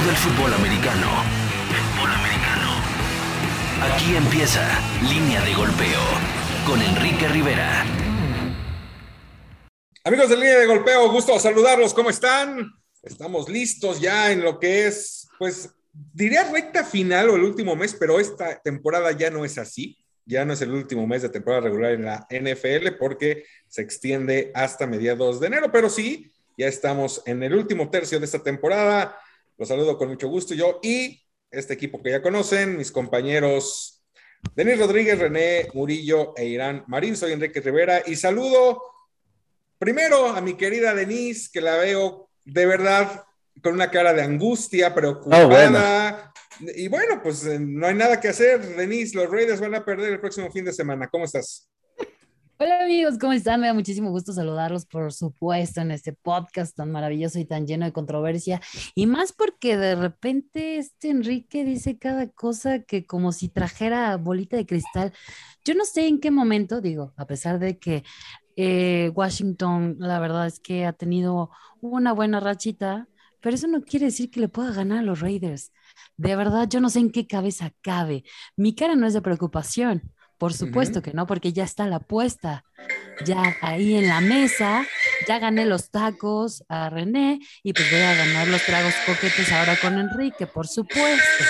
todo el fútbol americano. Fútbol americano. Aquí empieza Línea de Golpeo con Enrique Rivera. Amigos de Línea de Golpeo, gusto saludarlos. ¿Cómo están? Estamos listos ya en lo que es, pues, diría recta final o el último mes, pero esta temporada ya no es así. Ya no es el último mes de temporada regular en la NFL porque se extiende hasta mediados de enero, pero sí, ya estamos en el último tercio de esta temporada. Los saludo con mucho gusto yo y este equipo que ya conocen, mis compañeros Denis Rodríguez, René Murillo e Irán Marín. Soy Enrique Rivera y saludo primero a mi querida Denise, que la veo de verdad con una cara de angustia, preocupada. Y bueno, pues eh, no hay nada que hacer, Denise. Los Raiders van a perder el próximo fin de semana. ¿Cómo estás? Hola amigos, ¿cómo están? Me da muchísimo gusto saludarlos, por supuesto, en este podcast tan maravilloso y tan lleno de controversia. Y más porque de repente este Enrique dice cada cosa que como si trajera bolita de cristal. Yo no sé en qué momento, digo, a pesar de que eh, Washington, la verdad es que ha tenido una buena rachita, pero eso no quiere decir que le pueda ganar a los Raiders. De verdad, yo no sé en qué cabeza cabe. Mi cara no es de preocupación por supuesto que no, porque ya está la apuesta, ya ahí en la mesa, ya gané los tacos a René y pues voy a ganar los tragos coquetes ahora con Enrique, por supuesto.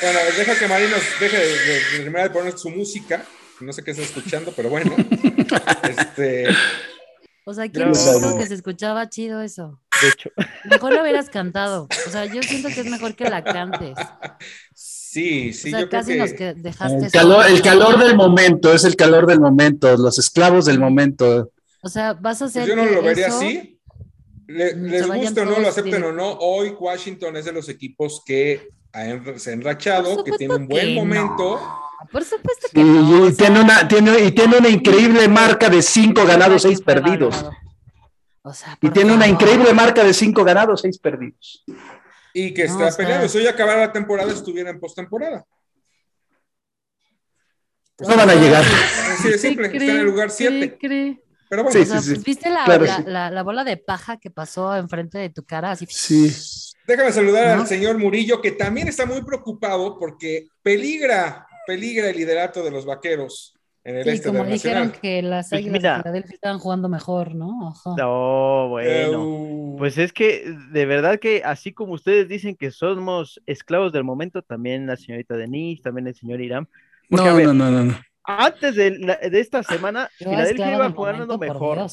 Bueno, deja que Marinos deje de, de, poner su música, no sé qué está escuchando, pero bueno. este... O sea, ¿quién dijo que se escuchaba chido eso? De hecho. Mejor lo hubieras cantado. O sea, yo siento que es mejor que la cantes. Sí, sí, yo casi creo que... nos dejaste. El calor, el calor del momento, es el calor del momento, los esclavos del momento. O sea, vas a pues hacer. yo no lo vería así. les guste o no, lo acepten o no, hoy Washington es de los equipos que se ha enrachado, que tiene un buen momento. Por supuesto que no. Y, tiene una, tiene, y tiene una increíble marca de cinco ganados, seis perdidos. O sea, y tiene una increíble marca de cinco ganados, seis perdidos. Y que está peleando. Si hoy acabara la temporada, estuviera en postemporada. Pues no van a llegar. Así de simple, está en el lugar 7. Pero bueno, sí, sí, ¿viste la, la, la, bola de paja que pasó enfrente de tu cara? Así. Sí. Déjame saludar al señor Murillo, que también está muy preocupado porque peligra, peligra el liderato de los vaqueros en el sí, este como dijeron que las pues águilas de estaban jugando mejor, ¿no? No, bueno. Pues es que de verdad que así como ustedes dicen que somos esclavos del momento, también la señorita Denise, también el señor Irán. no, no, no, no, Antes de, de esta semana, Filadelfia iba jugando mejor.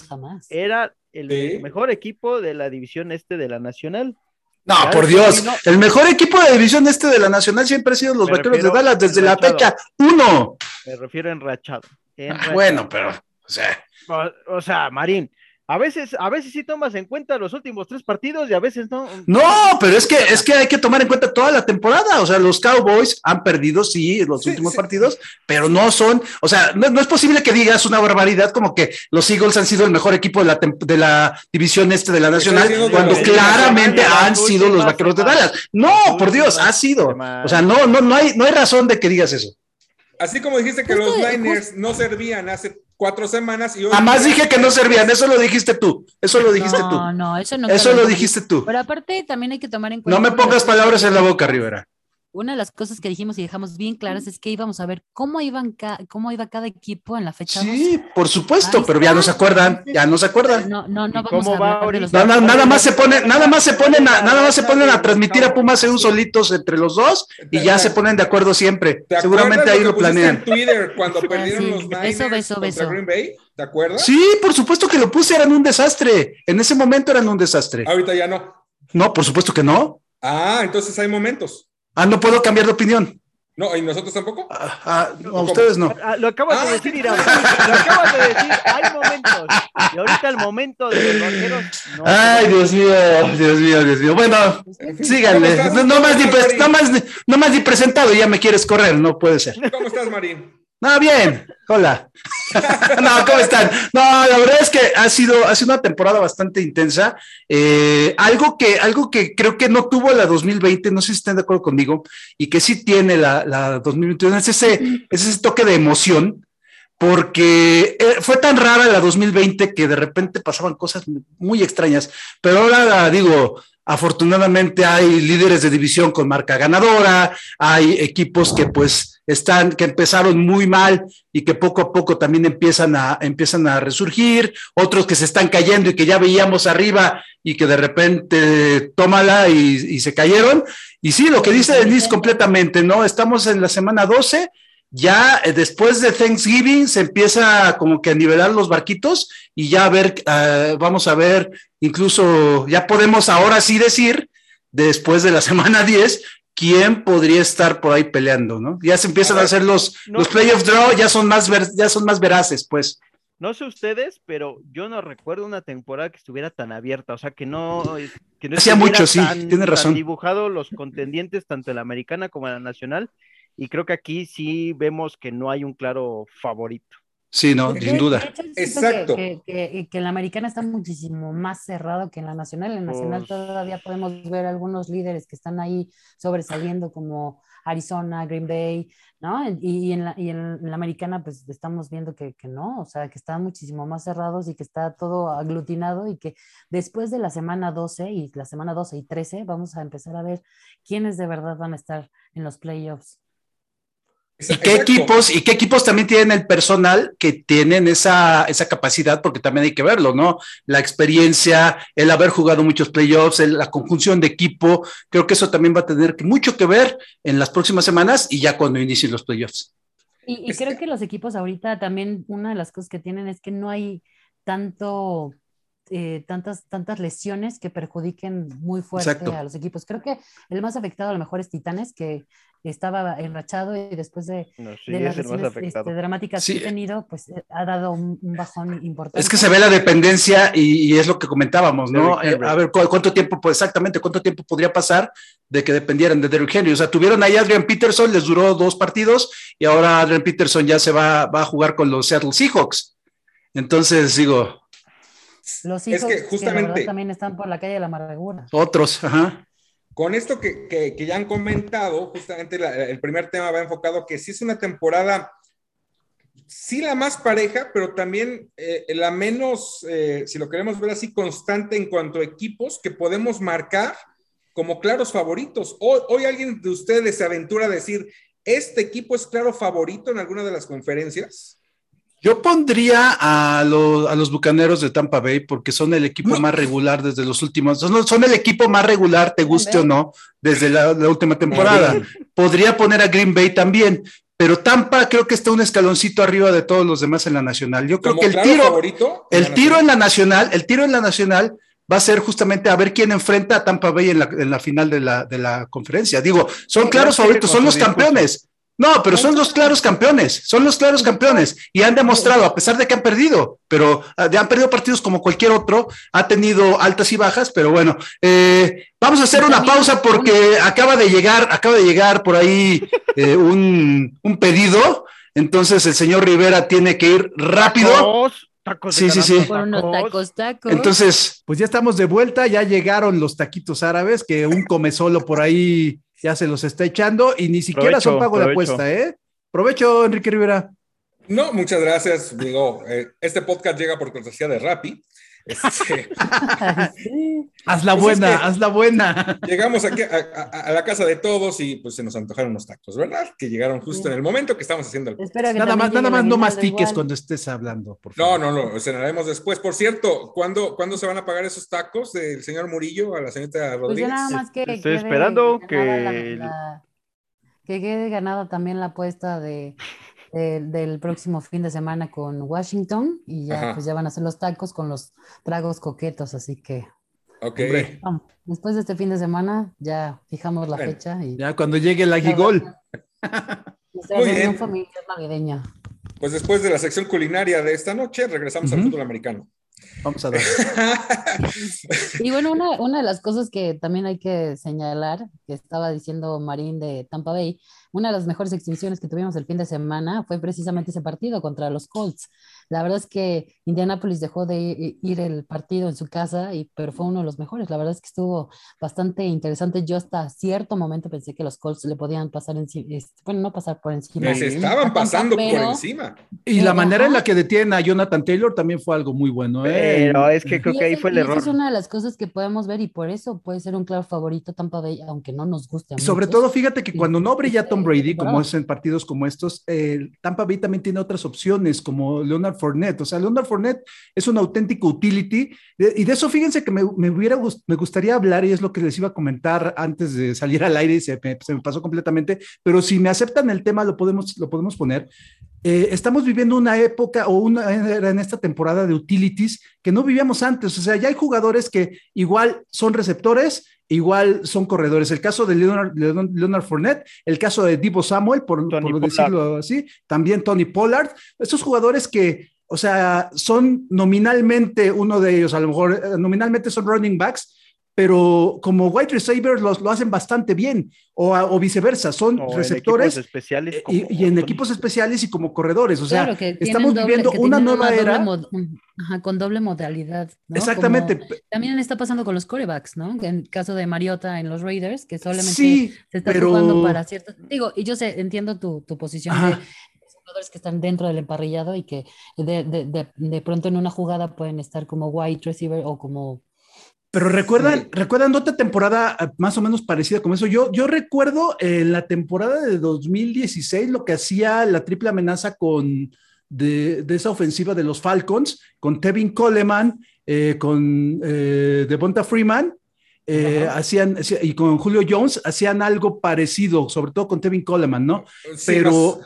Era el mejor equipo de la división este de la Nacional. No, por Dios. El mejor equipo de división este de la Nacional siempre ha sido los Vaqueros de Dallas desde la fecha uno. Me refiero a enrachado. Ah, bueno, pero, o sea. o sea, Marín, a veces, a veces sí tomas en cuenta los últimos tres partidos y a veces no. No, pero es que, es que hay que tomar en cuenta toda la temporada. O sea, los Cowboys han perdido, sí, los últimos partidos, pero no son, o sea, no, es posible que digas una barbaridad como que los Eagles han sido el mejor equipo de la, de la división este de la Nacional, cuando claramente han sido los vaqueros de Dallas. No, por Dios, ha sido. O sea, no, no, no hay, no hay razón de que digas eso. Así como dijiste que los Niners no servían hace cuatro semanas y hoy... Jamás dije que no servían, eso lo dijiste tú, eso lo dijiste tú. No, no, eso no. Eso lo dijiste tú. Pero aparte también hay que tomar en cuenta... No me pongas palabras en la boca, Rivera una de las cosas que dijimos y dejamos bien claras es que íbamos a ver cómo, iban cómo iba cada equipo en la fecha. Sí, por supuesto, pero ya no se acuerdan, ya no se acuerdan. No, no, no vamos a nada, nada más se ponen, nada más se ponen a, nada más se ponen a transmitir a Pumas EU solitos entre los dos y ya se ponen de acuerdo siempre. Seguramente ahí lo, planean. En Twitter cuando perdieron los beso, beso, beso. Green Bay, ¿te acuerdas? Sí, por supuesto que lo puse, eran un desastre. En ese momento eran un desastre. Ahorita ya no. No, por supuesto que no. Ah, entonces hay momentos. Ah, no puedo cambiar de opinión. No, ¿y nosotros tampoco? Ah, ah no, ustedes no. Ah, lo acabas de ah. decir, Irán. Lo acabas de decir. Hay momentos. Y ahorita el momento de los vaqueros. No Ay, Dios mío, Dios mío, Dios mío. Bueno, síganle. No, más ni, no, más, no más ni presentado, ya me quieres correr, no puede ser. ¿Cómo estás, Marín? No, bien. Hola. no, ¿cómo están? No, la verdad es que ha sido, ha sido una temporada bastante intensa. Eh, algo, que, algo que creo que no tuvo la 2020, no sé si están de acuerdo conmigo, y que sí tiene la, la 2021, es ese, es ese toque de emoción, porque eh, fue tan rara la 2020 que de repente pasaban cosas muy extrañas, pero ahora digo, Afortunadamente hay líderes de división con marca ganadora, hay equipos que pues están, que empezaron muy mal y que poco a poco también empiezan a, empiezan a resurgir, otros que se están cayendo y que ya veíamos arriba y que de repente tómala y, y se cayeron. Y sí, lo que dice Denise completamente, ¿no? Estamos en la semana 12 ya eh, después de Thanksgiving se empieza como que a nivelar los barquitos y ya a ver, uh, vamos a ver, incluso ya podemos ahora sí decir, después de la semana 10, quién podría estar por ahí peleando, ¿no? Ya se empiezan a, ver, a hacer los, no, los playoff draw, ya son más ver, ya son más veraces, pues. No sé ustedes, pero yo no recuerdo una temporada que estuviera tan abierta, o sea, que no, que no hacía mucho, sí, tiene razón. Dibujado los contendientes tanto en la americana como en la nacional y creo que aquí sí vemos que no hay un claro favorito. Sí, no, sin duda. De hecho, Exacto. Que, que, que, en la americana está muchísimo más cerrado que en la nacional. En la nacional todavía podemos ver algunos líderes que están ahí sobresaliendo como Arizona, Green Bay, ¿no? Y, y, en, la, y en, la, americana pues estamos viendo que, que, no, o sea, que están muchísimo más cerrados y que está todo aglutinado y que después de la semana 12 y la semana 12 y 13 vamos a empezar a ver quiénes de verdad van a estar en los playoffs. ¿Y qué equipos, y qué equipos también tienen el personal que tienen esa, esa capacidad? Porque también hay que verlo, ¿no? La experiencia, el haber jugado muchos playoffs, el, la conjunción de equipo, creo que eso también va a tener mucho que ver en las próximas semanas y ya cuando inicien los playoffs. Y, y creo que los equipos ahorita también, una de las cosas que tienen es que no hay tanto eh, tantas, tantas lesiones que perjudiquen muy fuerte Exacto. a los equipos. Creo que el más afectado a lo mejor es Titanes, que estaba enrachado y después de, no, sí, de las lesiones este, dramáticas sí. que ha tenido, pues eh, ha dado un, un, bajón importante. Es que se ve la dependencia y, y es lo que comentábamos, ¿no? Eh, a ver, ¿cu ¿cuánto tiempo, pues exactamente, cuánto tiempo podría pasar de que dependieran de Derrick Henry? O sea, tuvieron ahí a Adrian Peterson, les duró dos partidos y ahora Adrian Peterson ya se va, va a jugar con los Seattle Seahawks. Entonces, digo, los hijos es que justamente que también están por la calle de la amargura. Otros, ajá. Con esto que, ya han comentado, justamente el primer tema va enfocado que sí es una temporada, sí la más pareja, pero también eh, la menos, eh, si lo queremos ver así, constante en cuanto a equipos que podemos marcar como claros favoritos. Hoy, hoy alguien de ustedes se aventura a decir, ¿este equipo es claro favorito en alguna de las conferencias? Yo pondría a, lo, a, los bucaneros de Tampa Bay porque son el equipo más regular desde los últimos. Son, son, el equipo más regular, te guste o no, desde la, la última temporada. Podría poner a Green Bay también, pero Tampa creo que está un escaloncito arriba de todos los demás en la nacional. Yo creo que el claro tiro, favorito, el tiro en la nacional, el tiro en la nacional va a ser justamente a ver quién enfrenta a Tampa Bay en la, en la final de la, de la conferencia. Digo, son claros favoritos, son los campeones. No, pero son los claros campeones, son los claros campeones y han demostrado, a pesar de que han perdido, pero uh, han perdido partidos como cualquier otro, ha tenido altas y bajas, pero bueno, eh, vamos a hacer una pausa porque acaba de llegar, acaba de llegar por ahí eh, un, un, pedido, entonces el señor Rivera tiene que ir rápido. Tacos, tacos sí, sí, sí. Tacos, tacos. Entonces, pues ya estamos de vuelta, ya llegaron los taquitos árabes, que un come solo por ahí ya se los está echando y ni siquiera provecho, son pago provecho. de apuesta, ¿eh? Provecho, Enrique Rivera. No, muchas gracias. Digo, eh, este podcast llega por cortesía de Rappi. Este... haz la buena, es que haz la buena. Llegamos aquí a, a, a, la casa de todos y pues se nos antojaron unos tacos, ¿verdad? Que llegaron justo sí. en el momento que estamos haciendo el podcast. Nada más, nada más no mastiques cuando estés hablando, por favor. No, no, no, cenaremos después. Por cierto, ¿cuándo, ¿cuándo se van a pagar esos tacos del señor Murillo a la señorita Rodríguez? Pues nada más que Estoy esperando que... La, la, que quede ganada también la apuesta de del, del, próximo fin de semana con Washington y ya, pues ya van a hacer los tacos con los tragos coquetos, así que. Ok. Después de este fin de semana ya fijamos la bueno, fecha. Y... Ya cuando llegue el aguigol. Nuestra reunión familiar navideña. Pues después de la sección culinaria de esta noche, regresamos uh -huh. al fútbol americano. Vamos a ver. y bueno, una, una, de las cosas que también hay que señalar, que estaba diciendo Marín de Tampa Bay, una de las mejores exhibiciones que tuvimos el fin de semana fue precisamente ese partido contra los Colts. La verdad es que Indianapolis dejó de ir el partido en su casa, y, pero fue uno de los mejores. La verdad es que estuvo bastante interesante. Yo hasta cierto momento pensé que los Colts le podían pasar encima, este, bueno, no pasar por encima. Les estaban pasando por encima. Y la manera en la que detiene a Jonathan Taylor también fue algo muy bueno. ¿eh? Pero es que creo que ahí fue el error. es una de las cosas que podemos ver y por eso puede ser un claro favorito Tampa Bay, aunque no nos guste. Sobre todo, fíjate que cuando no brilla Tom Brady, como es en partidos como estos, eh, Tampa Bay también tiene otras opciones, como Leonard Fournette. O sea, Leonard Fournette es un auténtico utility. Y de eso, fíjense que me, hubiera me gustaría hablar, y es lo que les iba a comentar antes de salir al aire, y se me, se me pasó completamente. Pero si me aceptan el tema, lo podemos, lo podemos poner. Eh, estamos viviendo una época o una era en esta temporada de utilities que no vivíamos antes. O sea, ya hay jugadores que igual son receptores, igual son corredores. El caso de Leonard, Leonard Fournette, el caso de Divo Samuel, por, por decirlo así, también Tony Pollard. Estos jugadores que, o sea, son nominalmente uno de ellos, a lo mejor eh, nominalmente son running backs, pero como wide receivers los, lo hacen bastante bien, o, o viceversa, son receptores especiales eh, y, en equipos especiales y como corredores, o sea, estamos viviendo una nueva era. con doble modalidad. Exactamente. también está pasando con los corebacks, ¿no? En el caso de Mariota en los Raiders, que solamente se está jugando para ciertos. Digo, y yo sé, entiendo tu, tu posición de jugadores que están dentro del emparrillado y que de, de, de, de, pronto en una jugada pueden estar como wide receiver o como pero recuerdan, recuerdan otra temporada eh, más o menos parecida como eso. Yo, yo recuerdo en la temporada de 2016 lo que hacía la triple amenaza con de, esa ofensiva de los Falcons, con Tevin Coleman, eh, con eh, Devonta Freeman, eh, hacían, y con Julio Jones, hacían algo parecido, sobre todo con Tevin Coleman, ¿no? pero,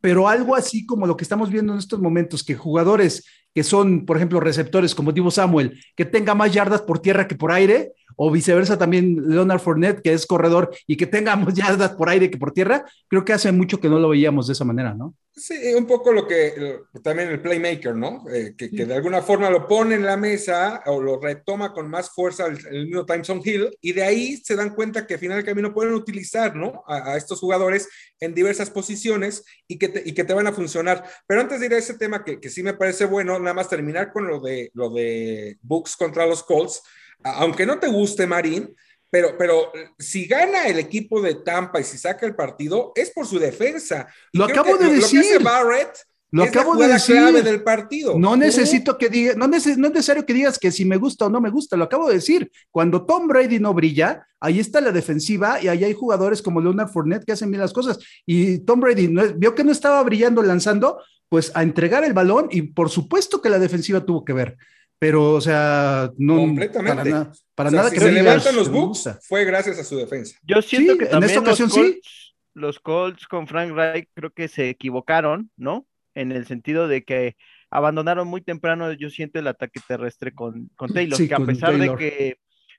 pero algo así como lo que estamos viendo en estos momentos, que jugadores que son, por ejemplo, receptores como Divo Samuel, que tenga más yardas por tierra que por aire, o viceversa también Leonard Fournette, que es corredor y que tenga más yardas por aire que por tierra, creo que hace mucho que no lo veíamos de esa manera, ¿no? Sí, un poco lo que también el playmaker, ¿no? Eh, que, de alguna forma lo pone en la mesa o lo retoma con más fuerza el, el mismo Timeson Hill y de ahí se dan cuenta que al final del camino pueden utilizar, ¿no? A, estos jugadores en diversas posiciones y que, te, y que te van a funcionar. Pero antes de ir a ese tema que, que sí me parece bueno, nada más terminar con lo de, lo de Books contra los Colts, aunque no te guste Marín, pero, pero si gana el equipo de Tampa y si saca el partido, es por su defensa. lo acabo de decir. Lo que hace Barrett lo acabo de decir. clave del partido. No necesito que diga, no, no, es necesario que digas que si me gusta o no me gusta, lo acabo de decir. Cuando Tom Brady no brilla, ahí está la defensiva y ahí hay jugadores como Leonard Fournette que hacen bien las cosas. Y Tom Brady no, vio que no estaba brillando lanzando, pues a entregar el balón y por supuesto que la defensiva tuvo que ver pero, o sea, no. Completamente. Para, nada si se levantan los Bucks, fue gracias a su defensa. Yo siento que también en esta ocasión los Colts, sí. Los Colts con Frank Reich creo que se equivocaron, ¿no? En el sentido de que abandonaron muy temprano, yo siento, el ataque terrestre con, con Taylor, que a pesar de que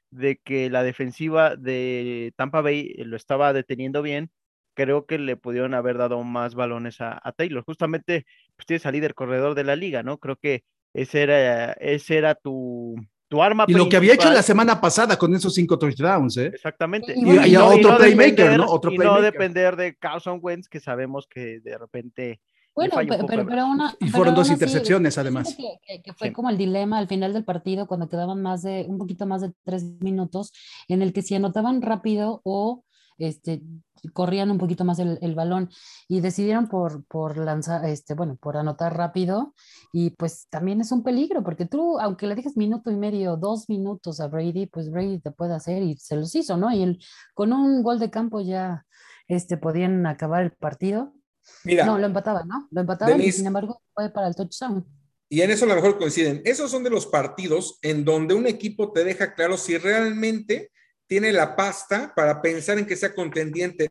de que la defensiva de Tampa Bay lo estaba deteniendo bien, creo que le pudieron haber dado más balones a, a Taylor. Justamente, pues tienes al líder corredor de la liga, ¿no? Creo que ese era, ese era tu, tu arma. Y lo que había hecho la semana pasada con esos cinco touchdowns, ¿eh? Exactamente. Y, y, otro playmaker, ¿no? Otro y no depender de Carson Wentz, que sabemos que de repente. Bueno, pero, pero, una, y fueron dos intercepciones, además. Que, que, fue como el dilema al final del partido, cuando quedaban más de, un poquito más de tres minutos, en el que si anotaban rápido o este, corrían un poquito más el, el, balón y decidieron por, por lanzar, este, bueno, por anotar rápido y pues también es un peligro porque tú, aunque le dejes minuto y medio, dos minutos a Brady, pues Brady te puede hacer y se los hizo, ¿no? Y él, con un gol de campo ya este, podían acabar el partido. Mira, no, lo empataban, ¿no? Lo empataban y sin embargo fue para el touchdown. Y en eso a lo mejor coinciden. Esos son de los partidos en donde un equipo te deja claro si realmente tiene la pasta para pensar en que sea contendiente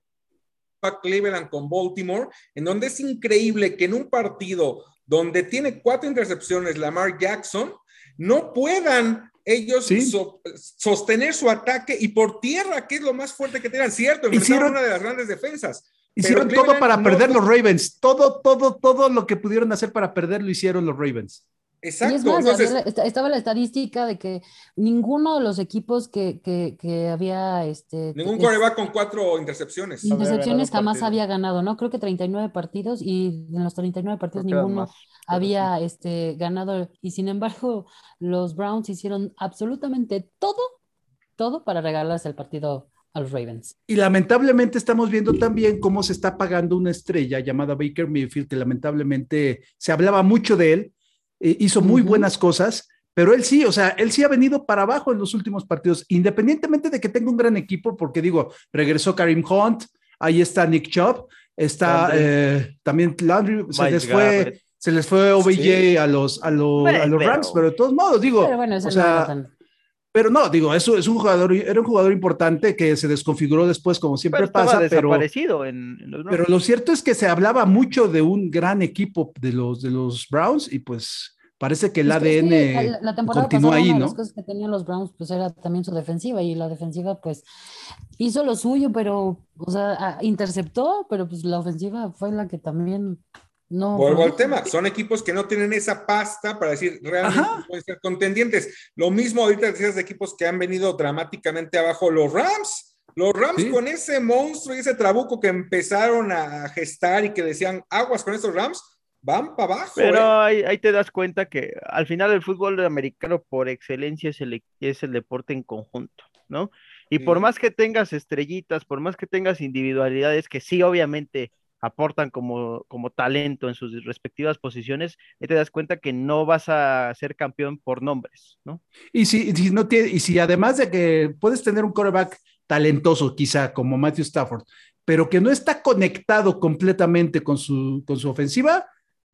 a Cleveland con Baltimore, en donde es increíble que en un partido donde tiene cuatro intercepciones Lamar Jackson, no puedan ellos sostener su ataque y por tierra, que es lo más fuerte que tengan, cierto, hicieron una de las grandes defensas. Hicieron todo para perder los Ravens, todo, todo, todo lo que pudieron hacer para perder lo hicieron los Ravens. Exacto. Y es más, entonces, había la- esta- estaba la estadística de que ninguno de los equipos que, que, que había este, ningún es- coreback con cuatro intercepciones. Intercepciones jamás partido. había ganado, ¿no? Creo que 39 partidos y en los 39 partidos Creo ninguno más, había este, ganado y sin embargo los Browns hicieron absolutamente todo, todo para regalarse el partido a los Ravens. Y lamentablemente estamos viendo también cómo se está pagando una estrella llamada Baker Mayfield, que lamentablemente se hablaba mucho de él, eh, hizo muy buenas cosas, pero él sí, o sea, él sí ha venido para abajo en los últimos partidos, independientemente de que tenga un gran equipo, porque digo, regresó Karim Hunt, ahí está Nick Chubb, está Landry. eh, también Landry, se les fue, se les fue OBJ Sí. a los, a los, Bueno, a los Rams, pero de todos modos, digo, Pero bueno, o no sea, tan- pero no, digo, eso es un jugador, era un jugador importante que se desconfiguró después, como siempre Pero pasa, pero, desaparecido en, en los pero lo cierto es que se hablaba mucho de un gran equipo de los, de los Browns y pues parece que el Es que- ADN que la, la temporada continúa pasada ahí, una de ¿no? las cosas que tenían los Browns pues era también su defensiva y la defensiva pues hizo lo suyo, pero o sea, interceptó, pero pues la ofensiva fue la que también no Vuelvo al tema, son equipos que no tienen esa pasta para decir realmente Ajá. pueden ser contendientes. Lo mismo ahorita decías de equipos que han venido dramáticamente abajo, los Rams. Los Rams Sí. con ese monstruo y ese trabuco que empezaron a gestar y que decían aguas con esos Rams, van para abajo. Pero ¿eh? ahí, ahí te das cuenta que al final el fútbol americano por excelencia es el, es el deporte en conjunto, ¿no? Y por más que tengas estrellitas, por más que tengas individualidades que sí obviamente aportan como, como talento en sus respectivas posiciones, ahí te das cuenta que no vas a ser campeón por nombres, ¿no? Y si, y si no tiene, y si además de que puedes tener un quarterback talentoso, quizá como Matthew Stafford, pero que no está conectado completamente con su, con su ofensiva,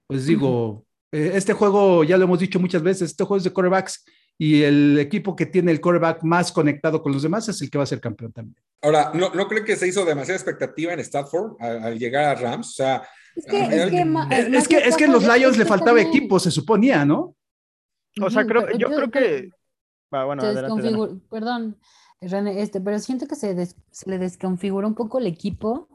pues digo, eh, este juego, ya lo hemos dicho muchas veces, este juego es de quarterbacks y el equipo que tiene el quarterback más conectado con los demás es el que va a ser campeón también. Ahora, ¿no, ¿no creen que se hizo demasiada expectativa en Stafford al, al llegar a Rams? O sea, Es que, es que, ma- Es, es más que, es que en los Lions le faltaba también- equipo, se suponía, ¿no? O sea, creo, pero yo creo que... Ah, bueno, se adelante, desconfigur- perdón, este, pero siento que se, des- se le desconfiguró un poco el equipo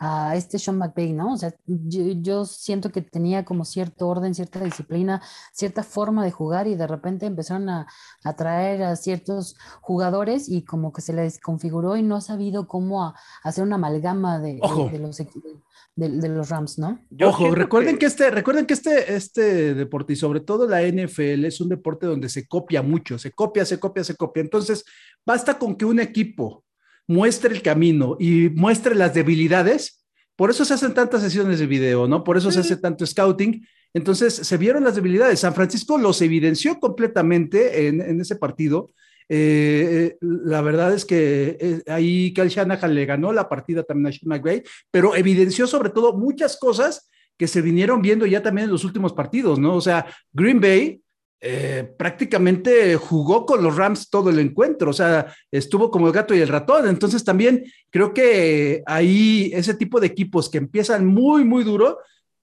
a este Sean McVay, ¿no? O sea, yo, yo siento que tenía como cierto orden, cierta disciplina, cierta forma de jugar y de repente empezaron a, a traer a ciertos jugadores y como que se le desconfiguró y no ha sabido cómo a- hacer una amalgama de, de- Ojo. de los, de, de los Rams, ¿no? Yo Ojo, recuerden que... este, recuerden que este, este deporte y sobre todo la NFL es un deporte donde se copia mucho, se copia, se copia, se copia. Entonces, basta con que un equipo muestre el camino y muestre las debilidades. Por eso se hacen tantas sesiones de video, ¿no? Por eso se hace tanto scouting. Entonces, se vieron las debilidades. San Francisco los evidenció completamente en, en ese partido. Eh, eh, la verdad es que eh, ahí Kyle Shanahan le ganó la partida también a Sean McVay, pero evidenció sobre todo muchas cosas que se vinieron viendo ya también en los últimos partidos, ¿no? O sea, Green Bay eh, prácticamente jugó con los Rams todo el encuentro, o sea, estuvo como el gato y el ratón. Entonces también creo que ahí ese tipo de equipos que empiezan muy, muy duro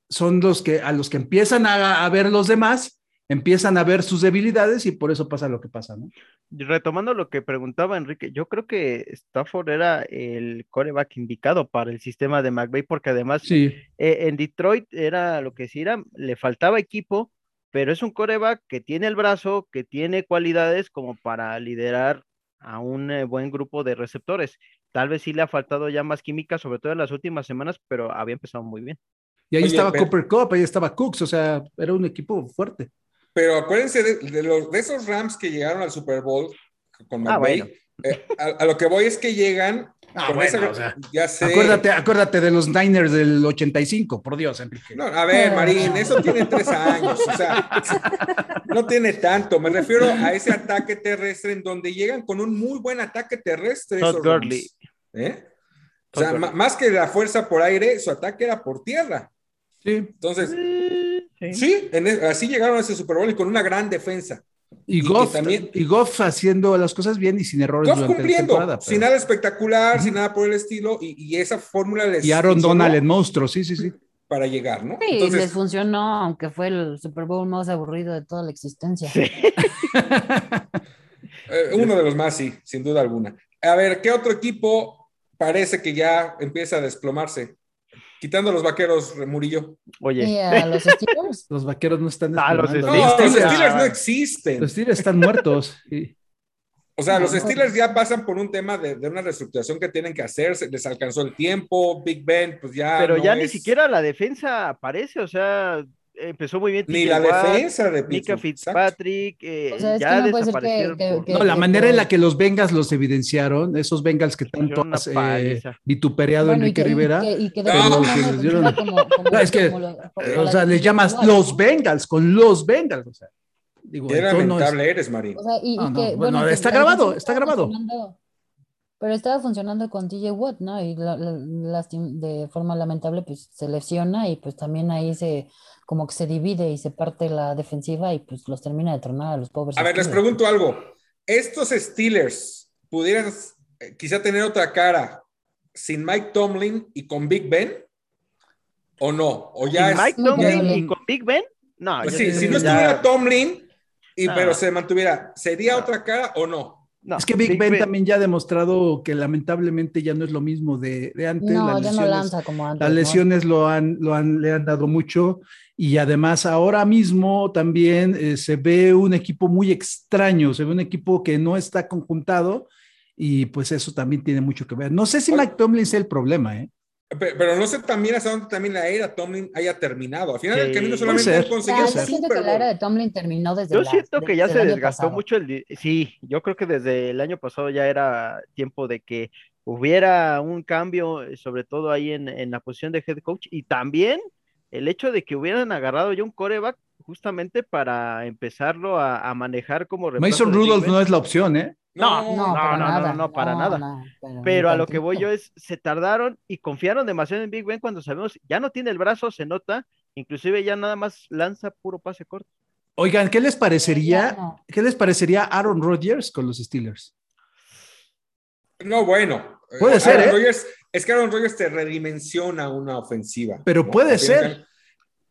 son los que a los que empiezan a, a ver los demás empiezan a ver sus debilidades y por eso pasa lo que pasa, ¿no? Retomando lo que preguntaba Enrique, yo creo que Stafford era el coreback indicado para el sistema de McVay, porque además Sí. eh, en Detroit era lo que decía, le faltaba equipo, pero es un coreback que tiene el brazo, que tiene cualidades como para liderar a un eh, buen grupo de receptores. Tal vez sí le ha faltado ya más química, sobre todo en las últimas semanas, pero había empezado muy bien. Y ahí Oye, estaba pero- Cooper Cup, ahí estaba Cooks, o sea, era un equipo fuerte. Pero acuérdense de, de los, de esos Rams que llegaron al Super Bowl con Ah, McVay. bueno. Eh, a, a lo que voy es que llegan Ah, con bueno, esa- o sea, ya sé. Acuérdate, acuérdate de los Niners del 85, por Dios, Enrique. No, a ver, Marín, eso tiene tres años, o sea, no tiene tanto. Me refiero a ese ataque terrestre en donde llegan con un muy buen ataque terrestre. Todd Gurley. ¿eh? O sea, Todd más que la fuerza por aire, su ataque era por tierra. Sí. Entonces, Sí. sí, en e- así llegaron a ese Super Bowl y con una gran defensa. Y, Y Goff, también- y Goff haciendo las cosas bien y sin errores Goff durante la cumpliendo, temporada. pero- sin nada espectacular, sin nada por el estilo, y, y esa fórmula les Y Aaron Donald en monstruo, sí, sí, sí. para llegar, ¿no? Sí, Entonces, les funcionó, aunque fue el Super Bowl más aburrido de toda la existencia. Sí. eh, uno de los más, sí, sin duda alguna. A ver, ¿qué otro equipo parece que ya empieza a desplomarse? Quitando a los vaqueros, Murillo. ¿Y Oye, a los Steelers? Los vaqueros no están. Ah, los despegando. No, los Steelers. No existen. Los Steelers están muertos. sí. O sea, los No. Steelers ya pasan por un tema de, de una reestructuración que tienen que hacerse, les alcanzó el tiempo, Big Ben, pues ya. pero no ya ni siquiera la defensa aparece, o sea, empezó muy bien. Ni la Watt, defensa de Mika. Fitzpatrick, eh, O sea, es ya que no que- desaparecieron. que- por- que- No, la que- manera en la que los Bengals los evidenciaron, esos Bengals que tanto has eh, vituperado Bueno, y Enrique Rivera. que- y que de No, pronto que no les dieron- funciona como- como- No, es que, como lo- como o sea, les llamas igual. los Bengals, con los Bengals. O sea, digo, Qué es- lamentable eres, Marín. O sea, y, y No, bueno, está grabado, está grabado. Pero estaba funcionando con TJ Watt, ¿no? Y la- de forma lamentable, pues se lesiona y pues también ahí se, como que se divide y se parte la defensiva y pues los termina de tronar a los pobres. A ver, les Steelers. pregunto algo. ¿Estos Steelers pudieran eh, quizá tener otra cara sin Mike Tomlin y con Big Ben? ¿O no? ¿O ya ¿Sin es- Mike Tomlin y con Big Ben? No, Pues yo sí, creo si no ya- estuviera Tomlin, y, pero se mantuviera, ¿sería No. otra cara o no? No, Es que Big, ben, también ya ha demostrado que lamentablemente ya no es lo mismo de, de antes. No, las ya no lesiones- lanza como antes. Las ¿no? lesiones lo han, lo han, le han dado mucho y además ahora mismo también eh, se ve un equipo muy extraño, se ve un equipo que no está conjuntado y pues eso también tiene mucho que ver. No sé si. Mike Tomlin sea el problema, ¿eh? Pe- Pero no sé también hasta dónde también la era Tomlin haya terminado. Al final del Sí. camino solamente ser, han Ya, conseguido yo un siento Super que la era de Tomlin terminó desde Yo la- siento que ya se desgastó pasado. mucho el... Sí, yo creo que desde el año pasado ya era tiempo de que hubiera un cambio, eh, sobre todo ahí en, en la posición de head coach, y también el hecho de que hubieran agarrado ya un coreback justamente para empezarlo a, a manejar como Mason Rudolph no es la opción, ¿eh? No, No, no, para no, no, nada. no, para nada. no, pero a lo que voy yo es, se tardaron y confiaron demasiado en Big Ben cuando sabemos, ya no tiene el brazo, se nota, inclusive ya nada más lanza puro pase corto. Oigan, ¿qué les parecería? No. ¿Qué les parecería Aaron Rodgers con los Steelers? No, bueno. Puede Eh, ser, Aaron ¿eh? Rodgers- es que Aaron Rodgers te redimensiona una ofensiva. Pero ¿no? puede ser.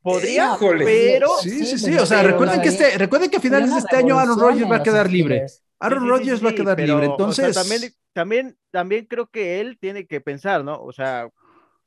Podría, Híjole. pero Sí, sí, Sí, O sea, recuerden que, este, recuerden que a finales de este año Aaron Rodgers va a quedar libre. Steelers. Aaron Sí, sí, sí, Rodgers sí, va a quedar pero, libre. o sea, Entonces, también, también, también creo que él tiene que pensar, ¿no? O sea,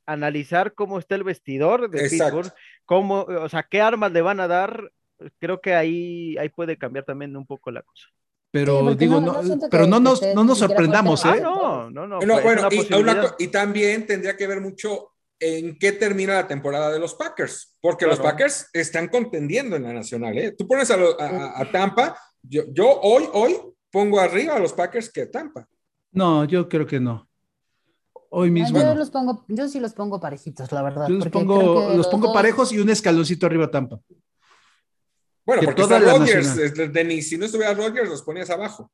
analizar cómo está el vestidor de Exacto. Pittsburgh, cómo, o sea, qué armas le van a dar. Creo que ahí, ahí puede cambiar también un poco la cosa. pero Sí, digo, no- no, pero no nos, no nos sorprendamos, Ah, ¿eh? no, no, no. No, pues, bueno, una y, una y también tendría que ver mucho en qué termina la temporada de los Packers, porque los Claro. Packers están contendiendo en la nacional. ¿eh? Tú pones a, lo- a- a Tampa, yo, yo hoy, hoy pongo arriba a los Packers que Tampa. No, yo creo que no. Hoy Ah, mismo Yo no. los pongo, yo sí los pongo parejitos, la verdad. Yo los pongo, que los pongo dos- parejos y un escaloncito arriba a Tampa. Bueno, Que porque toda está Rodgers, Denis, si no estuviera Rodgers, los ponías abajo.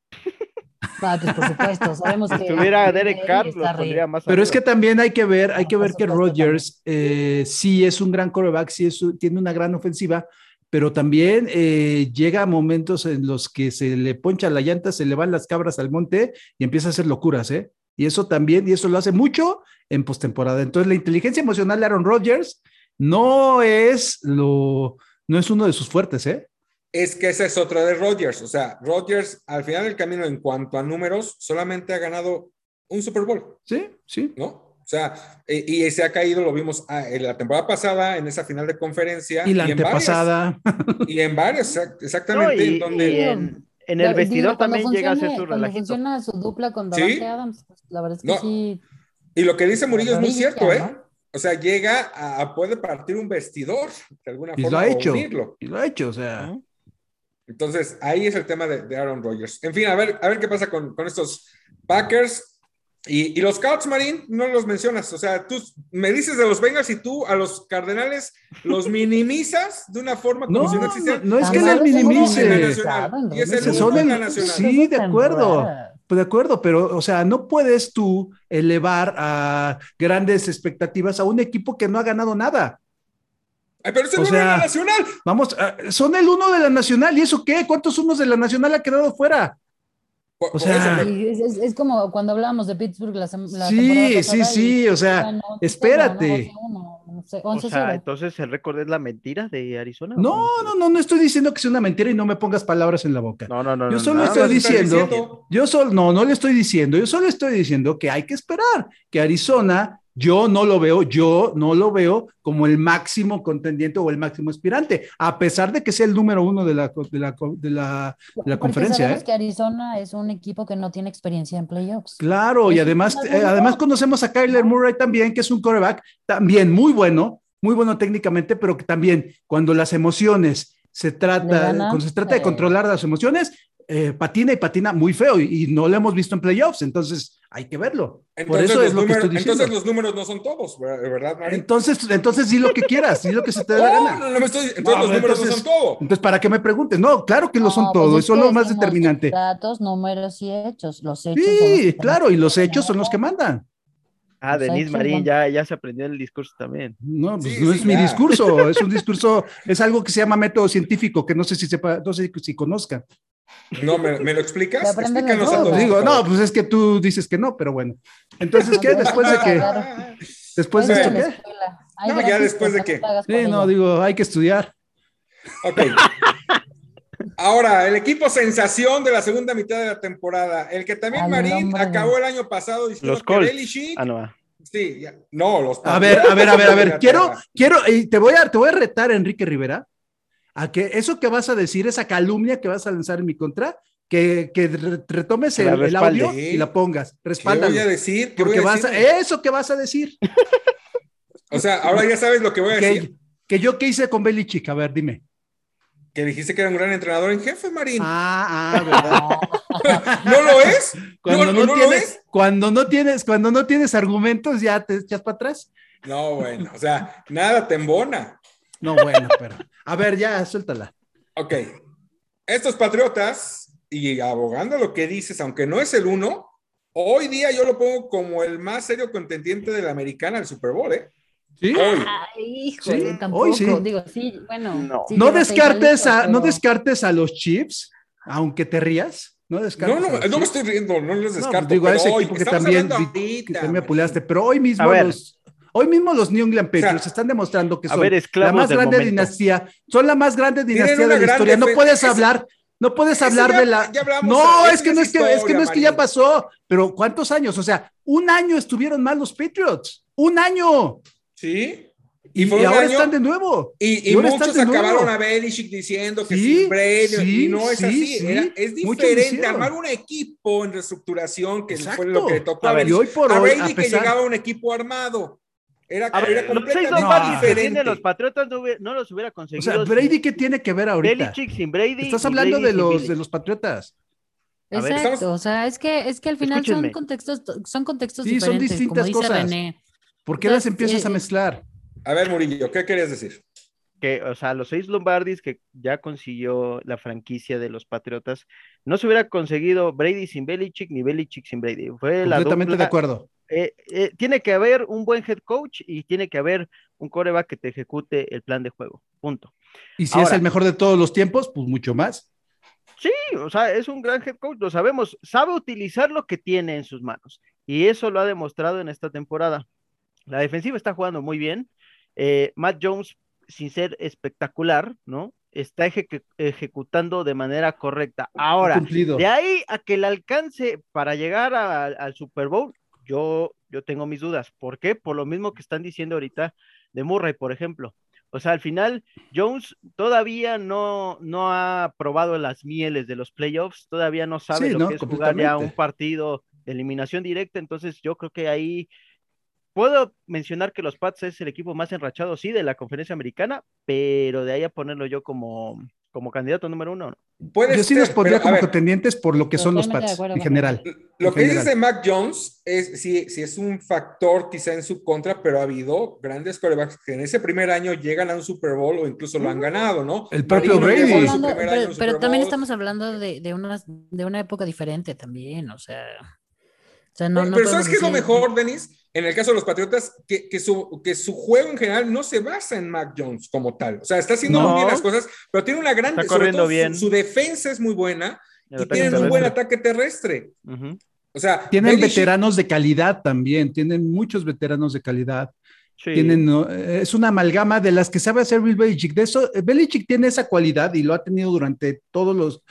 Ah, pues por supuesto, sabemos que. Si tuviera que Derek Carr, los pondría más Pero es que también hay que ver, hay que ver por que Rodgers eh, sí es un gran coreback, sí es tiene una gran ofensiva, pero también eh, llega a momentos en los que se le poncha la llanta, se le van las cabras al monte y empieza a hacer locuras, ¿eh? Y eso también, y eso lo hace mucho en postemporada. Entonces, la inteligencia emocional de Aaron Rodgers no es lo, no es uno de sus fuertes, ¿eh? Es que esa es otra de Rodgers. O sea, Rodgers al final del camino en cuanto a números solamente ha ganado un Super Bowl, Sí, sí. ¿no? O sea, eh, y, se ha caído, lo vimos ah, en la temporada pasada, en esa final de conferencia. Y la en varias- antepasada. y en varias, No, exactamente. y, en donde, y en, en Digo, el vestidor también llega a ser su Cuando relajito. funciona su dupla con Sí. Davante Adams, pues, la verdad es que No. sí. y lo que dice Murillo es muy cierto, ¿eh? ¿no? O sea, llega a, a puede partir un vestidor de alguna Y lo forma ha o hecho. unirlo. Y lo ha hecho, o sea. Entonces, ahí es el tema de, de Aaron Rodgers. En fin, a ver, a ver qué pasa con, con estos Packers. Y, y los Scouts, Marín, no los mencionas. O sea, tú me dices de los Bengals y tú a los Cardenales los minimizas de una forma como No, si no existieran. no es que los hemos minimice. En la minimizado, nacional. en Y es el. Son el- la nacional. sí, de acuerdo. Pues de acuerdo, pero, o sea, no puedes tú elevar a grandes expectativas a un equipo que no ha ganado nada. Ay, pero es el O uno en la sea, nacional. Vamos, ah, son el uno de la Nacional, ¿y eso qué? ¿Cuántos unos de la Nacional ha quedado fuera? Por- o sea, es, es- es como cuando hablábamos de Pittsburgh la, la Sí, sí, sí, o sea, ganó 11-0, espérate. ¿no? 11-1, no sé, O 11-0. sea, entonces el récord es la mentira de Arizona. ¿o No, no, no, no estoy diciendo que sea una mentira y no me pongas palabras en la boca. No, no, no. Yo solo estoy diciendo. Yo solo, no, no le estoy diciendo, yo solo estoy diciendo que hay que esperar, que Arizona yo no lo veo, yo no lo veo como el máximo contendiente o el máximo aspirante, a pesar de que sea el número uno de la, de la, de la, de la conferencia. Sabemos ¿eh? que Arizona es un equipo que no tiene experiencia en playoffs. Claro, y además, eh, además conocemos a Kyler Murray también, que es un coreback también muy bueno, muy bueno técnicamente, pero que también cuando las emociones se trata, cuando se trata de controlar las emociones, eh, patina y patina muy feo y, y, no lo hemos visto en playoffs, entonces hay que verlo. Entonces, Por eso es lo que estoy diciendo. Entonces los números no son todos, ¿verdad, Mari? Entonces, entonces di lo que quieras, di lo que se te dé la gana. No, no, me estoy, entonces no, los números entonces, no son todo. Entonces, ¿para qué me preguntes? No, claro que lo son todo, pues eso es lo más determinante. Datos, números y hechos. Los hechos sí, claro, y los hechos son los que mandan. Ah, Denise Marín ya, ya se aprendió el discurso también. No, pues sí, no sí, es mi discurso, es un discurso, es algo que se llama método científico, que no sé si sepa, no sé si conozcan. No, ¿me, ¿me lo explicas? Explícanos a todos. Digo, no, pues es que tú dices que no, pero bueno. Entonces, ¿qué? Después de que. Después de esto, ¿qué? No, ya después de que. Sí, no, digo, hay que estudiar. Ok. Ahora, el equipo sensación de la segunda mitad de la temporada, el que también Ay, Marín no, acabó el año pasado diciendo los que Belichick. Ah, no. Sí, ya. no, los A ver, a ver, a ver, a ver. Quiero, quiero, y te voy a, te voy a retar, Enrique Rivera, a que eso que vas a decir, esa calumnia que vas a lanzar en mi contra, que, que retomes el, el, audio y la pongas. Respáldalo. ¿Qué voy a decir? ¿Qué porque voy a vas decir? a, eso que vas a decir. o sea, ahora ya sabes lo que voy a que, decir. Que yo qué hice con Belichick, a ver, dime. Que dijiste que era un gran entrenador en jefe, Marín. Ah, ah, verdad. ¿No lo es? Cuando no, no, no tienes, lo es? cuando no tienes, cuando no tienes argumentos, ya te echas para atrás. No, bueno, o sea, nada te embona. No, bueno, pero. A ver, ya, suéltala. Ok. Estos patriotas, y abogando lo que dices, aunque no es el uno, hoy día yo lo pongo como el más serio contendiente de la americana al Super Bowl, ¿eh? Sí. Ay, híjole, Sí, tampoco. hoy sí. Digo, sí, bueno. No. sí descartes, a, no descartes a los Chiefs, aunque te rías. No descartes. No, no, a no me estoy riendo, no los No, descarto. digo, a pero ese hoy, equipo que también, ahorita, que también me apuleaste, pero hoy mismo A ver. los, hoy mismo los New England Patriots O sea, están demostrando que a son ver, la más grande momento. dinastía, son la más grande dinastía de la historia. No puedes ese- hablar, no puedes hablar ya- de la. no, es que no es que, es que no es que ya pasó, pero ¿cuántos años? O sea, un año estuvieron mal los Patriots, un año. Sí. Y, ahora año- están de nuevo. Y, y Y muchos nuevo. acabaron a Belichick diciendo que Sí, sin Brady, sí, y no es sí, así. Era- es diferente armar un equipo en reestructuración, que fue lo que le tocó a, A ver, hoy por a hoy, Brady a que llegaba un equipo armado. Era, A ver, era los seis completamente Lombardi que diferente. tiene los Patriotas no, hubiera- no los hubiera O conseguido. sea, Brady, ¿qué tiene que ver ahorita? Belichick sin Brady. Estás hablando Brady de los, de los Patriotas. Exacto, o sea, es que, es que al final Escúchenme. son contextos, son contextos Sí, son distintas como dice cosas. René. ¿Por qué las empiezas a eh, mezclar? A ver, Murillo, ¿qué querías decir? que, o sea, los seis Lombardis que ya consiguió la franquicia de los Patriotas, no se hubiera conseguido Brady sin Belichick ni Belichick sin Brady. Fue la Completamente dupla- de acuerdo. Eh, eh, tiene que haber un buen head coach y tiene que haber un coreback que te ejecute el plan de juego. Punto. Y si es el mejor de todos los tiempos, pues mucho más. Sí, o sea, es un gran head coach, lo sabemos, sabe utilizar lo que tiene en sus manos y eso lo ha demostrado en esta temporada. La defensiva está jugando muy bien. eh, Matt Jones, sin ser espectacular, ¿no? Está ejecu- ejecutando de manera correcta. Ahora, de ahí a que el alcance para llegar a- al Super Bowl, yo, yo tengo mis dudas. ¿Por qué? Por lo mismo que están diciendo ahorita de Murray, por ejemplo. O sea, al final, Jones todavía no, no ha probado las mieles de los playoffs, todavía no sabe Sí, lo no, que es jugar ya un partido de eliminación directa, entonces yo creo que ahí puedo mencionar que los Pats es el equipo más enrachado, sí, de la conferencia americana, pero de ahí a ponerlo yo como, como candidato número uno, ¿no? Puede Yo sí ser, los pondría como ver, contendientes por lo que son los Pats acuerdo en general. Lo en que dices general. de Mac Jones es si, si es un factor quizá en su contra, pero ha habido grandes corebacks que en ese primer año llegan a un Super Bowl o incluso lo han ganado, ¿no? El propio Marino Brady. Hablando- pero, también Bowl. estamos hablando de, de, unas, de una época diferente también, o sea. O sea, no, pero no pero ¿sabes qué es lo mejor, Denis? En el caso de los Patriotas, que, que, su, que su juego en general no se basa en Mac Jones como tal. O sea, está haciendo No. muy bien las cosas, pero tiene una gran... Está corriendo todo su- bien. Su, defensa es muy buena El y tienen un buen ataque terrestre. Ujú. O sea, Tienen Belichick- veteranos de calidad también, tienen muchos veteranos de calidad. Sí. Tienen, ¿no? Es una amalgama de las que sabe hacer Bill Belichick. De eso, Belichick tiene esa cualidad y lo ha tenido durante todos los,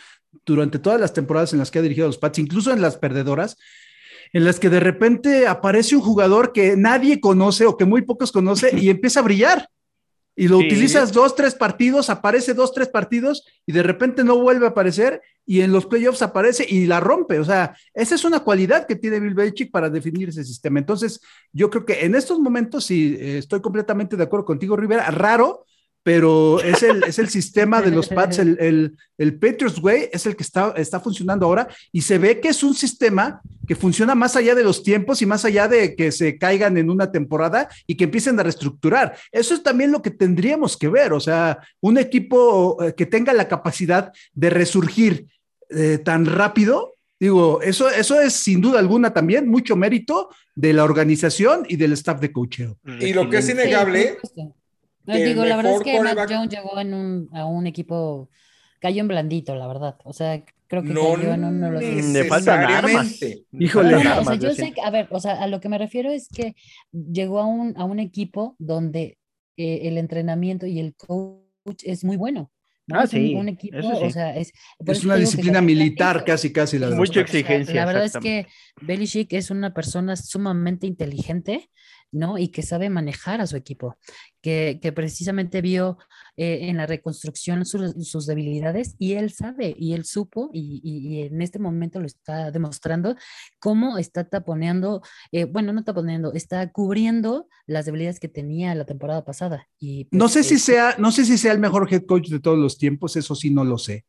durante todas las temporadas en las que ha dirigido a los Pats, incluso en las perdedoras. En las que de repente aparece un jugador que nadie conoce o que muy pocos conoce y empieza a brillar. Y lo utilizas dos, tres partidos, aparece dos, tres partidos y de repente no vuelve a aparecer y en los playoffs aparece y la rompe. O sea, esa es una cualidad que tiene Bill Belichick para definir ese sistema. Entonces, yo creo que en estos momentos, sí, eh, estoy completamente de acuerdo contigo, Rivera, raro pero es el, es el sistema de los Pats, el, el, el, Patriots Way es el que está, está funcionando ahora y se ve que es un sistema que funciona más allá de los tiempos y más allá de que se caigan en una temporada y que empiecen a reestructurar. Eso es también lo que tendríamos que ver, o sea, un equipo eh, que tenga la capacidad de resurgir eh, tan rápido. Digo, eso, eso es sin duda alguna también mucho mérito de la organización y del staff de coacheo. Y lo que es innegable no, digo, la verdad es que Mac Jones llegó en un, a un equipo, cayó en blandito, la verdad. O sea, creo que no cayó en uno de los. Le faltan armas. Híjole. o sea, yo sé, a ver, o sea, a lo que me refiero es que llegó a un, a un equipo donde eh, el entrenamiento y el coach es muy bueno. Ah, sí. Un, equipo, o sea, es, es una disciplina militar casi, casi. La Mucha exigencia. la verdad es que Belichick es una persona sumamente inteligente ¿no? Y que sabe manejar a su equipo, que, precisamente vio eh, en la reconstrucción sus debilidades y él sabe y él supo y, en este momento lo está demostrando cómo está taponeando, eh, bueno, no taponeando, está cubriendo las debilidades que tenía la temporada pasada. Y, no, sé si sea, no sé si sea el mejor head coach de todos los tiempos, eso sí no lo sé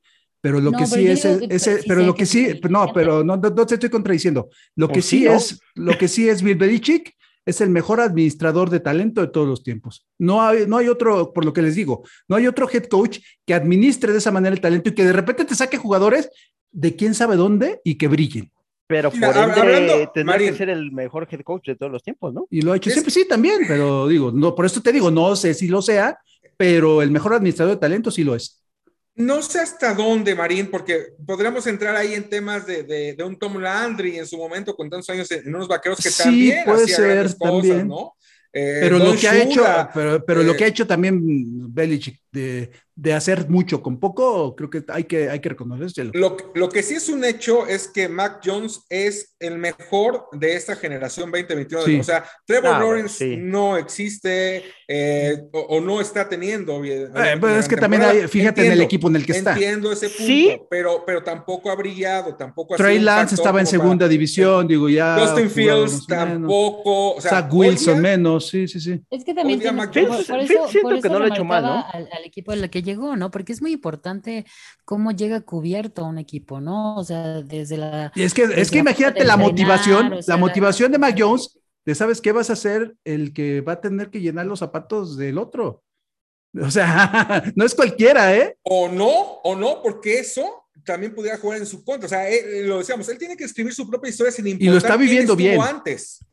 pero lo que sí es, pero lo que sí, no, pero no, no, te estoy contradiciendo. Lo que sí, es, lo que sí es Bill Belichick es el mejor administrador de talento de todos los tiempos. No hay, no hay otro, por lo que les digo, no hay otro head coach que administre de esa manera el talento y que de repente te saque jugadores de quién sabe dónde y que brillen. Pero por ende tendrá que ser el mejor head coach de todos los tiempos, ¿no? Y lo ha hecho siempre, sí, también, pero digo, no, por eso te digo, no sé si lo sea, pero el mejor administrador de talento sí lo es. No sé hasta dónde, Marín, porque podríamos entrar ahí en temas de, de, un Tom Landry en su momento con tantos años en unos vaqueros que también puede ser, también. ¿no? Eh, pero lo que ha hecho, pero, pero lo eh, que ha hecho también Belichick de, de hacer mucho con poco, creo que hay que, hay que reconocerlo. Lo, lo, que sí es un hecho es que Mac Jones es el mejor de esta generación 2021. O sea, Trevor ah, Lawrence no existe eh, o, no está teniendo. Eh, es que también hay, fíjate en el equipo en el que está. Entiendo ese punto, pero, pero tampoco ha brillado, tampoco ha Trey Lance estaba en segunda división, digo ya. Justin Fields tampoco. O sea, Zach Wilson menos, sí, sí, sí. Es que también tiene, por, eso, siento que no lo ha hecho mal, ¿no? Al, al equipo en el que llegó, ¿no? Porque es muy importante cómo llega cubierto a un equipo, ¿no? O sea, desde la... Y es que, es que imagínate la motivación, la motivación de Mac Jones, de sabes qué vas a hacer el que va a tener que llenar los zapatos del otro. O sea, no es cualquiera, ¿eh? O no, o no, porque eso también pudiera jugar en su contra. O sea, lo decíamos, él tiene que escribir su propia historia sin importar y lo está viviendo bien antes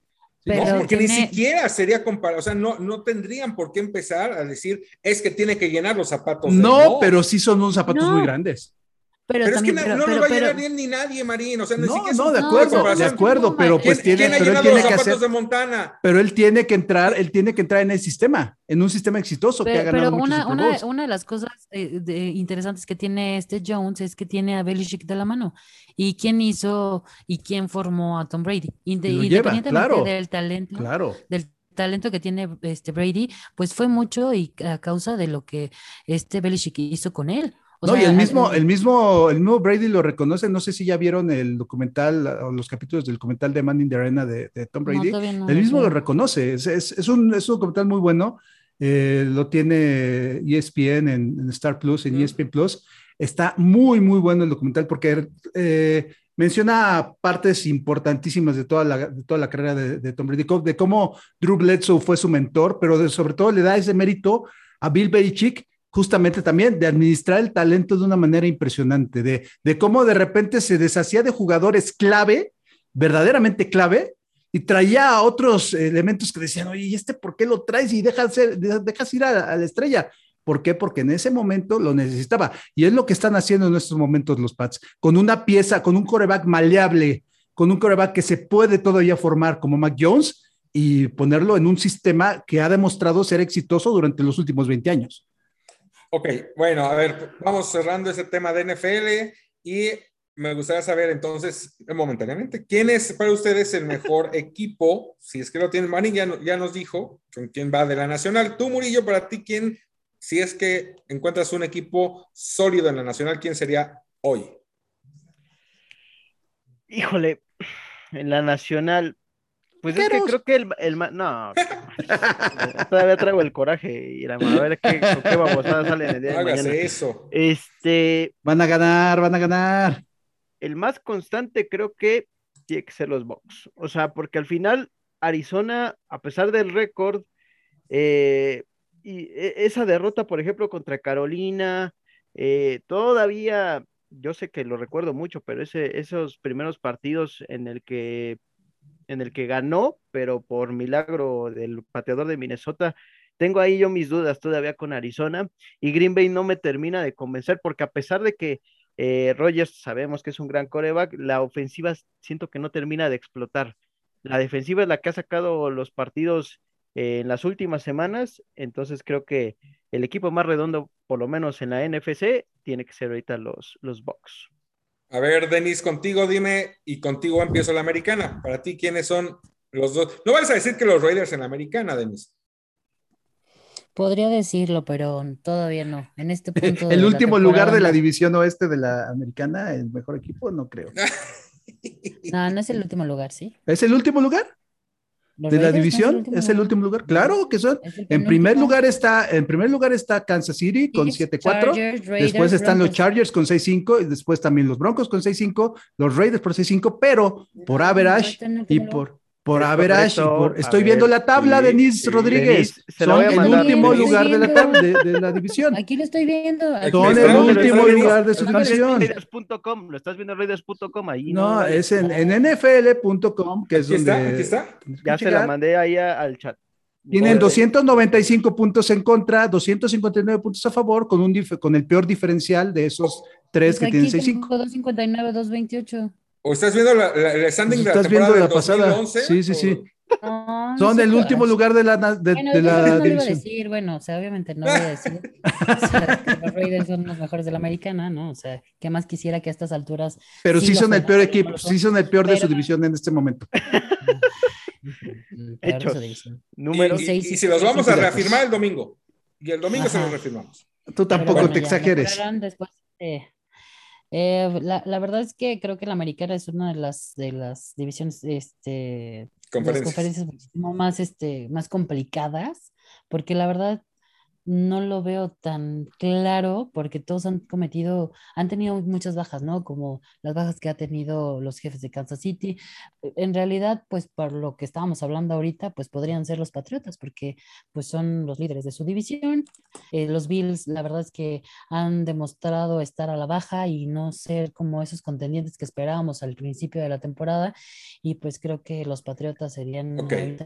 porque ni siquiera sería comparado, o sea, no, no tendrían por qué empezar a decir, es que tiene que llenar los zapatos. No, pero sí son unos zapatos muy grandes. Pero, es que no, lo va a llenar bien ni nadie, Marín. O sea, no, no, de acuerdo, de acuerdo, pero pues tiene, pero él tiene que hacer, de Montana? Pero él tiene que entrar, él tiene que entrar en el sistema, en un sistema exitoso pero, que ha ganado Pero una, una, una, de las cosas eh, interesantes que tiene este Jones es que tiene a Belichick de la mano. ¿Y quién hizo y quién formó a Tom Brady? independientemente del talento. Claro. Del talento que tiene este Brady, pues fue mucho y a causa de lo que este Belichick hizo con él no, y el mismo, el mismo, el mismo Brady lo reconoce. No sé si ya vieron el documental o los capítulos del documental de Man in the Arena de, Tom Brady. el mismo lo reconoce. Es, es, un, es, un, documental muy bueno. Eh, lo tiene ESPN en, Star Plus, en ESPN Plus. Está muy, muy bueno el documental porque eh, menciona partes importantísimas de toda la, de toda la carrera de, Tom Brady, de cómo Drew Bledsoe fue su mentor, pero sobre todo le da ese mérito a Bill Belichick justamente también de administrar el talento de una manera impresionante, de, de cómo de repente se deshacía de jugadores clave, verdaderamente clave, y traía a otros elementos que decían, oye, ¿y este por qué lo traes y dejas, dejas ir a, la estrella? ¿Por qué? Porque en ese momento lo necesitaba. Y es lo que están haciendo en estos momentos los Pats, con una pieza, con un coreback maleable, con un coreback que se puede todavía formar como Mac Jones y ponerlo en un sistema que ha demostrado ser exitoso durante los últimos 20 años. Ok, bueno, a ver, vamos cerrando ese tema de NFL y me gustaría saber entonces, momentáneamente, ¿quién es para ustedes el mejor equipo? Si es que lo tienen, Manny ya, ya nos dijo con quién va de la Nacional. Tú, Murillo, para ti, ¿quién, si es que encuentras un equipo sólido en la Nacional, quién sería hoy? Híjole, en la Nacional, pues es que creo que el, el no, todavía traigo el coraje y a ver qué, qué babosada sale en el día de mañana. eso. Este. Van a ganar, van a ganar. El más constante creo que tiene que ser los Bucks. O sea, porque al final Arizona, a pesar del récord, eh, y e, esa derrota, por ejemplo, contra Carolina, eh, todavía, yo sé que lo recuerdo mucho, pero ese, esos primeros partidos en el que en el que ganó, pero por milagro del pateador de Minnesota, tengo ahí yo mis dudas todavía con Arizona y Green Bay no me termina de convencer porque a pesar de que eh, Rogers sabemos que es un gran coreback, la ofensiva siento que no termina de explotar. La defensiva es la que ha sacado los partidos eh, en las últimas semanas, entonces creo que el equipo más redondo, por lo menos en la NFC, tiene que ser ahorita los, los Bucks. A ver, Denis, contigo dime, y contigo empiezo la americana. Para ti, ¿quiénes son los dos? No vas a decir que los Raiders en la americana, Denis. Podría decirlo, pero todavía no. En este punto. el último lugar de la división oeste de la americana, el mejor equipo, no creo. no, no es el último lugar, ¿sí? ¿Es el último lugar? De la división es el, último lugar. Claro que son. En primer lugar está, en primer lugar está Kansas City con 7-4. Después están los Chargers con 6-5 y después también los Broncos con 6-5, los Raiders por 6-5, pero por average y por por average, estoy viendo la tabla, Denise Rodríguez. son el último lugar de la tabla de, la división. Aquí lo estoy viendo. Son el último lugar de su división. Lo estás viendo en Raiders.com ahí. No, es en, en NFL.com, que es aquí donde. Está, aquí está. Ya se la mandé ahí al chat. Tienen 295 puntos en contra, 259 puntos a favor, con, un con el peor diferencial de esos tres pues que tienen 6-5. 259, 228. ¿O estás viendo la, la, standing de la viendo la pasada. 2011, sí, sí, sí. No, Son el último lugar de la de, bueno, de la no división. a decir, bueno, o sea, obviamente no voy a decir o sea, que los Raiders son los mejores de la americana, ¿no? O sea, ¿qué más quisiera que a estas alturas? Pero sí, son el peor equipo, sí son el peor de su división en este momento. Hechos. Número y, y, y, si los vamos a reafirmar el domingo. Y el domingo se los reafirmamos. Tú tampoco bueno, te exageres. Después, eh, eh, la, la, verdad es que creo que la americana es una de las, de las divisiones, este, conferencias, conferencias más, este, más complicadas, porque la verdad no lo veo tan claro porque todos han cometido, han tenido muchas bajas, ¿no? Como las bajas que ha tenido los jefes de Kansas City. En realidad, pues por lo que estábamos hablando ahorita, pues podrían ser los Patriotas porque pues son los líderes de su división. Eh, los Bills, la verdad es que han demostrado estar a la baja y no ser como esos contendientes que esperábamos al principio de la temporada y pues creo que los Patriotas serían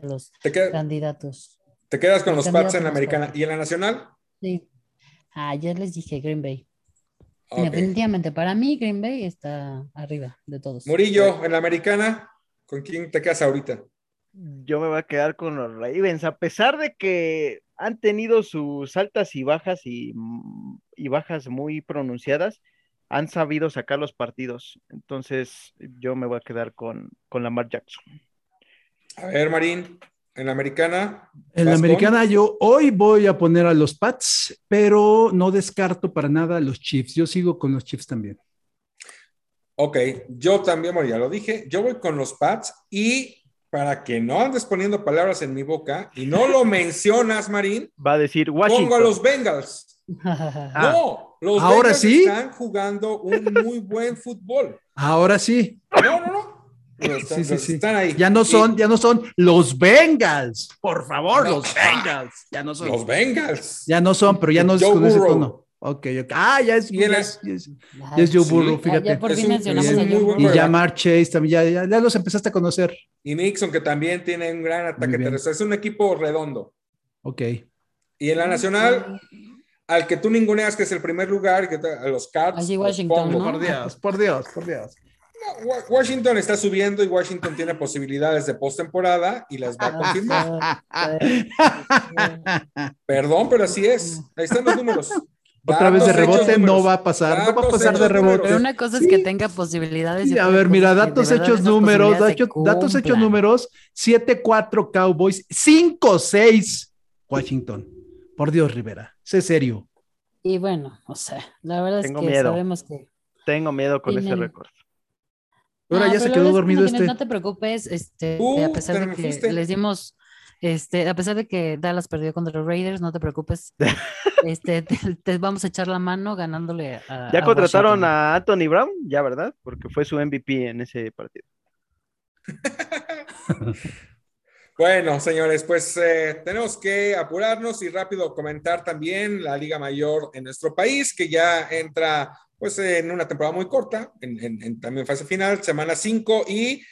los candidatos. Te quedas con los Pats en la americana. ¿Y en la nacional? Sí. Ah, ya les dije Green Bay. Definitivamente, para mí Green Bay está arriba de todos. Murillo, en la americana, ¿con quién te quedas ahorita? Yo me voy a quedar con los Ravens, a pesar de que han tenido sus altas y bajas y, y bajas muy pronunciadas, han sabido sacar los partidos. Entonces, yo me voy a quedar con, con Lamar Jackson. A ver, Marín. En la americana. En la americana yo hoy voy a poner a los Pats, pero no descarto para nada a los Chiefs. Yo sigo con los Chiefs también. Ok, yo también, bueno, ya lo dije, yo voy con los Pats y para que no andes poniendo palabras en mi boca y no lo mencionas, Marín, va a decir Washington. Pongo a los Bengals. no, los Ahora Bengals sí. están jugando un muy buen fútbol. Ahora sí. No, no, no. Sí, sí, sí. están ahí. Ya no son, y... ya no son los Bengals. Por favor, no. los Bengals. Ya no son. Los Bengals. Ya no son, pero ya no es con ese tono. Ok, ok. Ah, ya es, ya es, ya es, ya es Joe Burrow, fíjate. Ya, por fin mencionamos a Joe Y ya Mark Chase también, ya, ya, ya, los empezaste a conocer. Y Nixon, que también tiene un gran ataque terrestre. Es un equipo redondo. Ok. Y en la nacional, al que tú ninguneas, que es el primer lugar, que te, a los Cats. Allí Washington, ¿no? Por Dios, por Dios, por Dios. Washington está subiendo y Washington tiene posibilidades de postemporada y las va a confirmar. Perdón, pero así es. Ahí están los números. Otra vez de rebote hechos, no va a pasar, no va a pasar de rebote. Pero una cosa es que tenga posibilidades. Sí, a ver, mira, datos hechos números, datos, datos hechos números, 7-4 Cowboys, 5-6 Washington. Por Dios, Rivera, sé serio. Y bueno, o sea, la verdad Tengo es que miedo. sabemos que. Tengo miedo con ese récord. Ahora No, ya se quedó dormido este. No te preocupes, este, Uh, a pesar de que fuiste. les dimos, este, a pesar de que Dallas perdió contra los Raiders, no te preocupes. este, te, te vamos a echar la mano ganándole a. Ya a contrataron Washington. a Anthony Brown, ya, ¿verdad? Porque fue su MVP en ese partido. Bueno, señores, pues eh, tenemos que apurarnos y rápido comentar también la Liga Mayor en nuestro país, que ya entra pues en una temporada muy corta, en, en- en también fase final, semana 5, y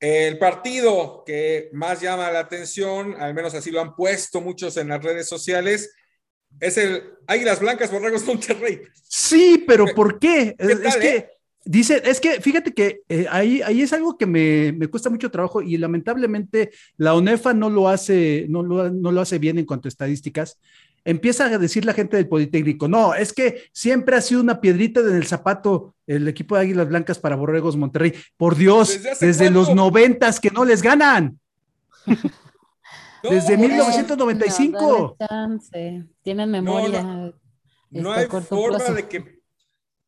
el partido que más llama la atención, al menos así lo han puesto muchos en las redes sociales, es el Águilas Blancas Borregos Monterrey. Sí, pero ¿por qué? ¿Qué Es, que, eh? dice, es que fíjate que eh, ahí, ahí es algo que me, me cuesta mucho trabajo y lamentablemente la ONEFA no lo hace, no lo, no lo hace bien en cuanto a estadísticas. Empieza a decir la gente del Politécnico, no, es que siempre ha sido una piedrita en el zapato el equipo de Águilas Blancas para Borregos Monterrey. Por Dios, ¿Desde los noventas que no les ganan. Desde no, 1995. No, dale chance. Tienen memoria. No hay forma plazo. de que,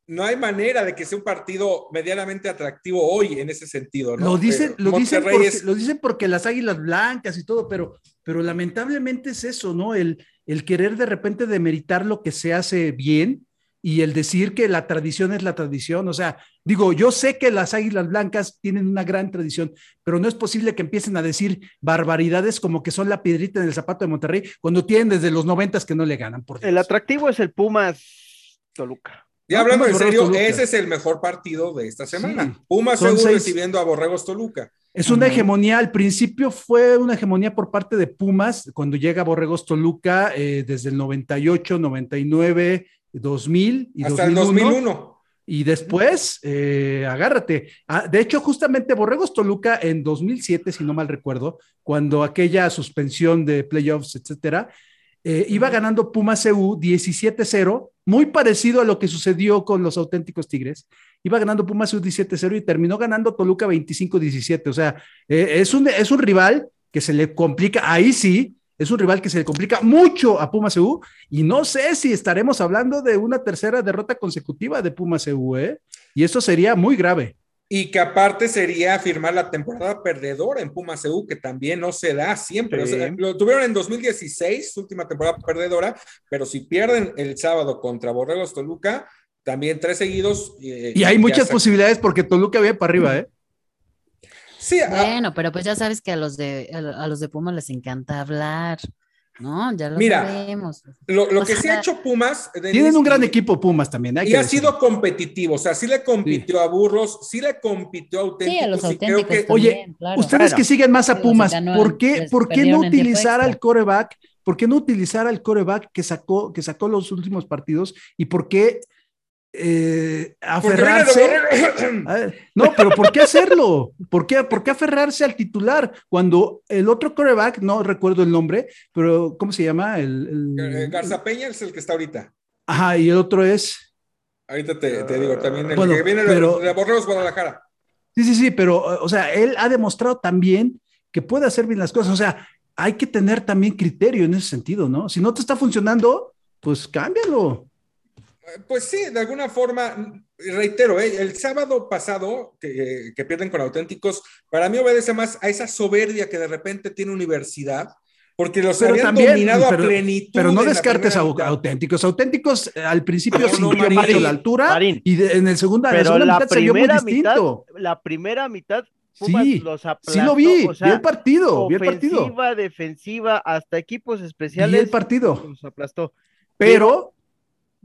no hay manera de que sea un partido medianamente atractivo hoy en ese sentido. ¿no? Lo dicen, lo, dicen porque, es- lo dicen porque las águilas blancas y todo, pero, pero lamentablemente es eso, ¿no? El, el querer de repente demeritar lo que se hace bien y el decir que la tradición es la tradición. O sea, digo, yo sé que las águilas blancas tienen una gran tradición, pero no es posible que empiecen a decir barbaridades como que son la piedrita en el zapato de Monterrey cuando tienen desde los noventas que no le ganan. Por Dios. El atractivo es el Pumas Toluca. Ya No, hablando en serio, ese es el mejor partido de esta semana. Sí. Pumas Son Seúl seis- recibiendo a Borregos Toluca. Es una hegemonía, al principio fue una hegemonía por parte de Pumas, cuando llega Borregos Toluca eh, desde el 98, 99, 2000 y Hasta el 2001. 2001. Y después, eh, agárrate. Ah, de hecho, justamente Borregos Toluca en 2007, si no mal recuerdo, cuando aquella suspensión de playoffs, etcétera, eh, iba ganando Pumas CU 17-0, muy parecido a lo que sucedió con los auténticos Tigres. Iba ganando Pumas CU 17-0 y terminó ganando Toluca 25-17. O sea, eh, es, un, es un rival que se le complica, ahí sí, es un rival que se le complica mucho a Pumas y no sé si estaremos hablando de una tercera derrota consecutiva de Pumas ¿eh? Y eso sería muy grave. Y que aparte sería firmar la temporada perdedora en Pumas CU, que también no se da siempre. Sí. O sea, lo tuvieron en 2016, su última temporada perdedora, pero si pierden el sábado contra Borregos Toluca, también tres seguidos. eh, Y hay muchas se- posibilidades porque Toluca viene para arriba, ¿eh? Sí, a- Bueno, pero pues ya sabes que a los de a a los de Pumas les encanta hablar, ¿no? Ya lo Mira, sabemos. lo, lo que sí ha hecho Pumas. Tienen un gran equipo Pumas también. hay Y que ha decirlo. sido competitivo, o sea, sí le compitió a Burros, sí le compitió a Sí, auténticos. a los creo auténticos que, Oye, claro. Ustedes que siguen más a Sí, Pumas, ¿por qué, ¿por qué no utilizar al coreback? ¿Por qué no utilizar al coreback que sacó, que sacó los últimos partidos? ¿Y por qué eh, aferrarse? Borregos. A ver, No, pero ¿por qué hacerlo? ¿Por qué, ¿Por qué aferrarse al titular cuando el otro coreback, no recuerdo el nombre, pero ¿cómo se llama? El, el- Eh, Garza Peña es el que está ahorita. Ajá, y el otro es. Ahorita te, te digo también, el Bueno, que viene de- pero- de Borregos Guadalajara. Sí, sí, sí, pero, o sea, él ha demostrado también que puede hacer bien las cosas. O sea, hay que tener también criterio en ese sentido, ¿no? Si no te está funcionando, pues cámbialo. Pues sí, de alguna forma, reitero, ¿eh? el sábado pasado que, que pierden con auténticos, para mí obedece más a esa soberbia que de repente tiene universidad, porque los Pero habían también, dominado pero- a plenitud. Pero no descartes a auténticos. Auténticos eh, al principio No, no, sintió Marín, mucho la altura Marín. y de- en el segunda, en la Pero segunda la mitad se vio muy primera mitad, distinto. la primera mitad, Pumas Sí, los aplastó. Sí lo vi, o sea, vi el partido, vi el partido. ofensiva, defensiva, hasta equipos Vi especiales. el partido. Los aplastó. Pero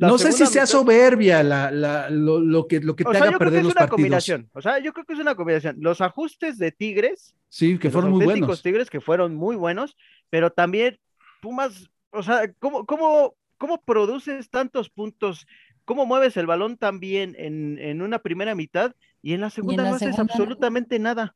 La no sé si sea soberbia la, la- lo, lo que, lo que O te sea, haga yo creo que es los una partidos. combinación. O sea, yo creo que es una combinación. Los ajustes de Tigres, Sí, que fueron los muy auténticos buenos. Tigres que fueron muy buenos, pero también Pumas, o sea, ¿cómo, cómo, cómo produces tantos puntos? ¿Cómo mueves el balón tan bien en, en una primera mitad y en la segunda la no haces segunda absolutamente nada?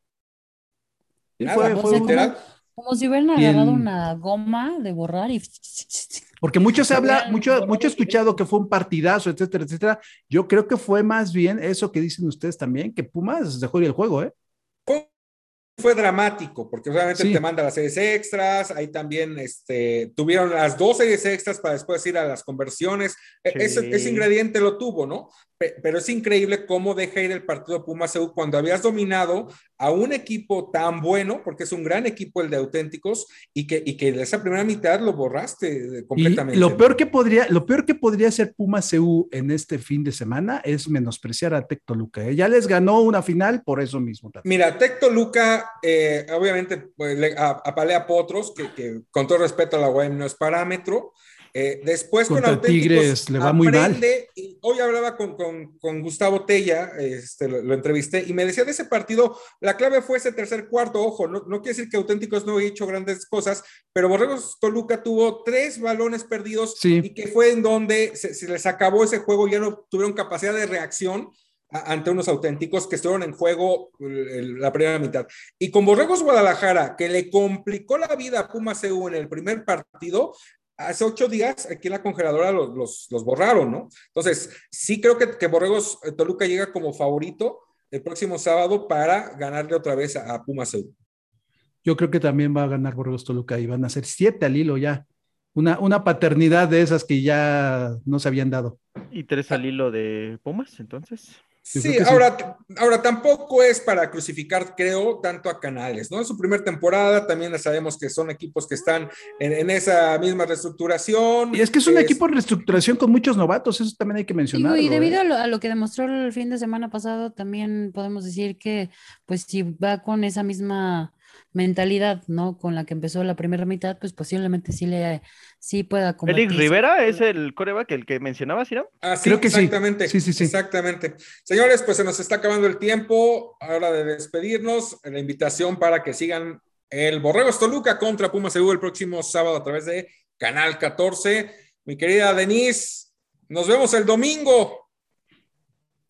Nada, fue- fue literal. Como si hubieran agarrado en- una goma de borrar y Porque mucho se habla, mucho, mucho he escuchado que fue un partidazo, etcétera, etcétera. Yo creo que fue más bien eso que dicen ustedes también, que Pumas dejó ir el juego, ¿eh? fue dramático, porque obviamente te manda las series extras, ahí también este, tuvieron las dos series extras para después ir a las conversiones. E, ese, ingrediente lo tuvo, ¿no? Pero es increíble cómo deja ir el partido Pumas EU cuando habías dominado a un equipo tan bueno, porque es un gran equipo el de auténticos, y que, y que esa primera mitad lo borraste completamente. Y lo peor que podría, lo peor que podría hacer Pumas EU en este fin de semana es menospreciar a Tecto Luca. ¿eh? Ya les ganó una final por eso mismo. Mira, Tecto Luca, eh, obviamente, pues, apalea Potros, que, que, con todo respeto a la UAM no es parámetro, eh, después con Tigres le va muy mal. hoy hablaba con, con, Gustavo Tella, este, lo, entrevisté, y me decía de ese partido, la clave fue ese tercer cuarto, ojo, no, no quiere decir que Auténticos no haya hecho grandes cosas, pero Borregos Toluca tuvo tres balones perdidos y que fue en donde se, les acabó ese juego, ya no tuvieron capacidad de reacción ante unos auténticos que estuvieron en juego la primera mitad. Y con Borregos Guadalajara, que le complicó la vida a Pumas EU en el primer partido, hace ocho días aquí en la congeladora los, los, borraron, ¿no? Entonces, sí creo que, que, Borregos eh, Toluca llega como favorito el próximo sábado para ganarle otra vez a, Pumas Yo creo que también va a ganar Borregos Toluca y van a ser siete al hilo ya. Una, una paternidad de esas que ya no se habían dado. ¿Y tres al hilo de Pumas, entonces? Sí, ahora, ahora tampoco es para crucificar, creo, tanto a Canales, ¿no? En su primera temporada también sabemos que son equipos que están en, esa misma reestructuración. Y es que es un equipo en reestructuración con muchos novatos, eso también hay que mencionar. Y, debido ¿eh? a, lo, que demostró el fin de semana pasado, también podemos decir que, pues, si va con esa misma mentalidad, ¿no? Con la que empezó la primera mitad, pues posiblemente sí le sí pueda ¿Félix Rivera es el coreback, el que mencionaba, ¿sí? Ah, sí, Creo que exactamente. Sí. Sí, sí, Exactamente. Señores, pues se nos está acabando el tiempo. Hora de despedirnos. La invitación para que sigan el Borrego Toluca contra Pumas Seguro el próximo sábado a través de Canal 14. Mi querida Denise, nos vemos el domingo.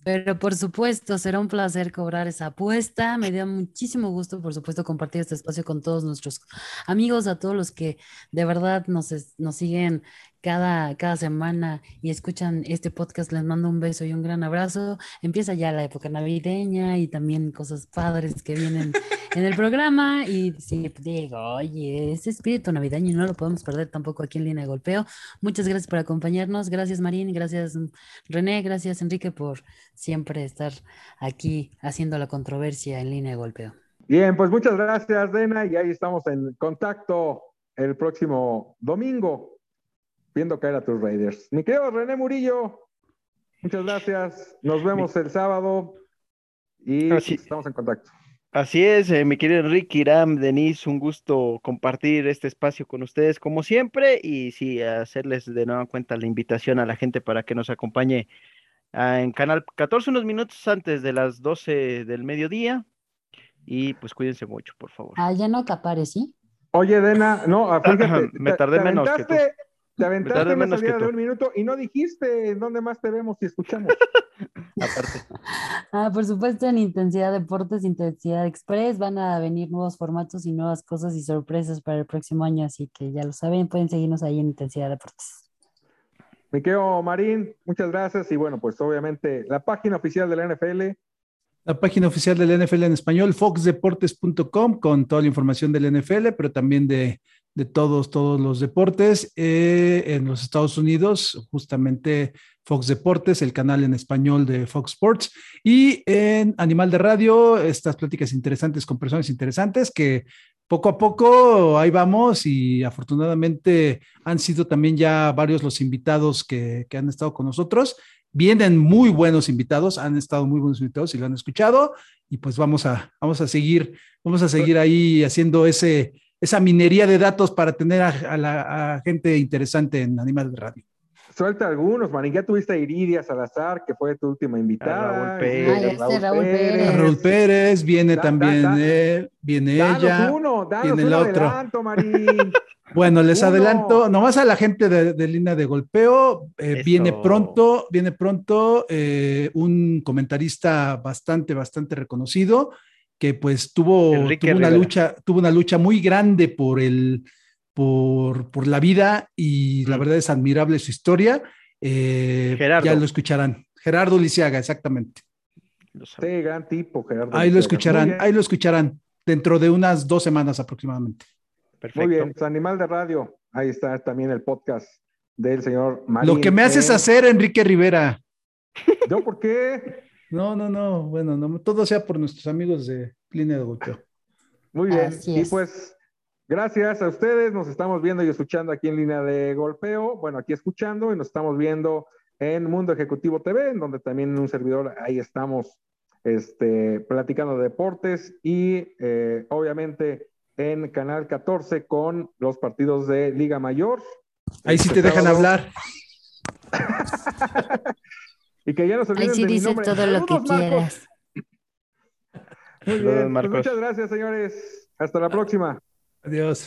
Pero por supuesto, será un placer cobrar esa apuesta. Me da muchísimo gusto, por supuesto, compartir este espacio con todos nuestros amigos, a todos los que de verdad nos, nos siguen cada, cada semana y escuchan este podcast, les mando un beso y un gran abrazo. Empieza ya la época navideña y también cosas padres que vienen en el programa. Y sí, digo, oye, ese espíritu navideño no lo podemos perder tampoco aquí en Línea de Golpeo. Muchas gracias por acompañarnos. Gracias, Marín. Gracias, René. Gracias, Enrique, por siempre estar aquí haciendo la controversia en Línea de Golpeo. Bien, pues muchas gracias, Dena, y ahí estamos en contacto el próximo domingo viendo caer a tus Raiders. Mi querido René Murillo, muchas gracias. Nos vemos el sábado y estamos en contacto. Así es, eh, mi querido Enrique Iram, Denise, un gusto compartir este espacio con ustedes como siempre y sí, hacerles de nueva cuenta la invitación a la gente para que nos acompañe ah, en Canal 14 unos minutos antes de las 12 del mediodía y pues cuídense mucho, por favor. Ah, ya no acapares, ¿sí? Oye, Dena, no, fíjate, me tardé menos que tú. Te aventaste una salida de un minuto y no dijiste dónde más te vemos y escuchamos. Aparte. Ah, por supuesto, en Intensidad Deportes, Intensidad Express, van a venir nuevos formatos y nuevas cosas y sorpresas para el próximo año, así que ya lo saben, pueden seguirnos ahí en Intensidad Deportes. Miqueo Marín, muchas gracias y bueno, pues obviamente la página oficial de la NFL. La página oficial de la NFL en español, foxdeportes.com, con toda la información del NFL, pero también de de todos, todos los deportes. Eh, en los Estados Unidos, justamente Fox Deportes, el canal en español de Fox Sports, y en Animal de Radio, estas pláticas interesantes con personas interesantes que poco a poco ahí vamos y afortunadamente han sido también ya varios los invitados que, que han estado con nosotros. Vienen muy buenos invitados, han estado muy buenos invitados y lo han escuchado y pues vamos a, vamos a seguir, vamos a seguir ahí haciendo ese, esa minería de datos para tener a, la gente interesante en Animal de Radio. Suelta algunos, man. Ya tuviste a Iridia Salazar, que fue tu última invitada. Raúl Pérez. Raúl, Pérez. Raúl Pérez. viene también él, viene ella. Uno, viene el otro. Adelanto, bueno, les adelanto, nomás a la gente de, línea de golpeo, eh, viene pronto, viene pronto eh, un comentarista bastante, bastante reconocido que pues tuvo, una lucha, tuvo una lucha muy grande por el, por, por la vida y la Mm. verdad es admirable su historia. Eh, Gerardo. Ya lo escucharán. Gerardo Lisiaga, exactamente. Sí, gran tipo, Gerardo. Ahí lo escucharán, ahí lo escucharán dentro de unas dos semanas aproximadamente. Perfecto. Muy bien, pues, Animal de Radio. Ahí está también el podcast del señor Marín. Lo que me haces hacer, Enrique Rivera. ¿Yo por qué? No, no, no, bueno, no, todo sea por nuestros amigos de línea de golpeo. Muy bien. Así y es. pues, gracias a ustedes. Nos estamos viendo y escuchando aquí en línea de golpeo. Bueno, aquí escuchando y nos estamos viendo en Mundo Ejecutivo TV, en donde también en un servidor ahí estamos este, platicando de deportes y eh, obviamente en Canal 14 con los partidos de Liga Mayor. Ahí sí Este te dejan sábado. hablar. Y que ya no se Ahí olviden sí de mi nombre. todo lo que Saludos, Marcos. quieras. Muy bien, pues Marcos. muchas gracias, señores. Hasta la próxima. Adiós.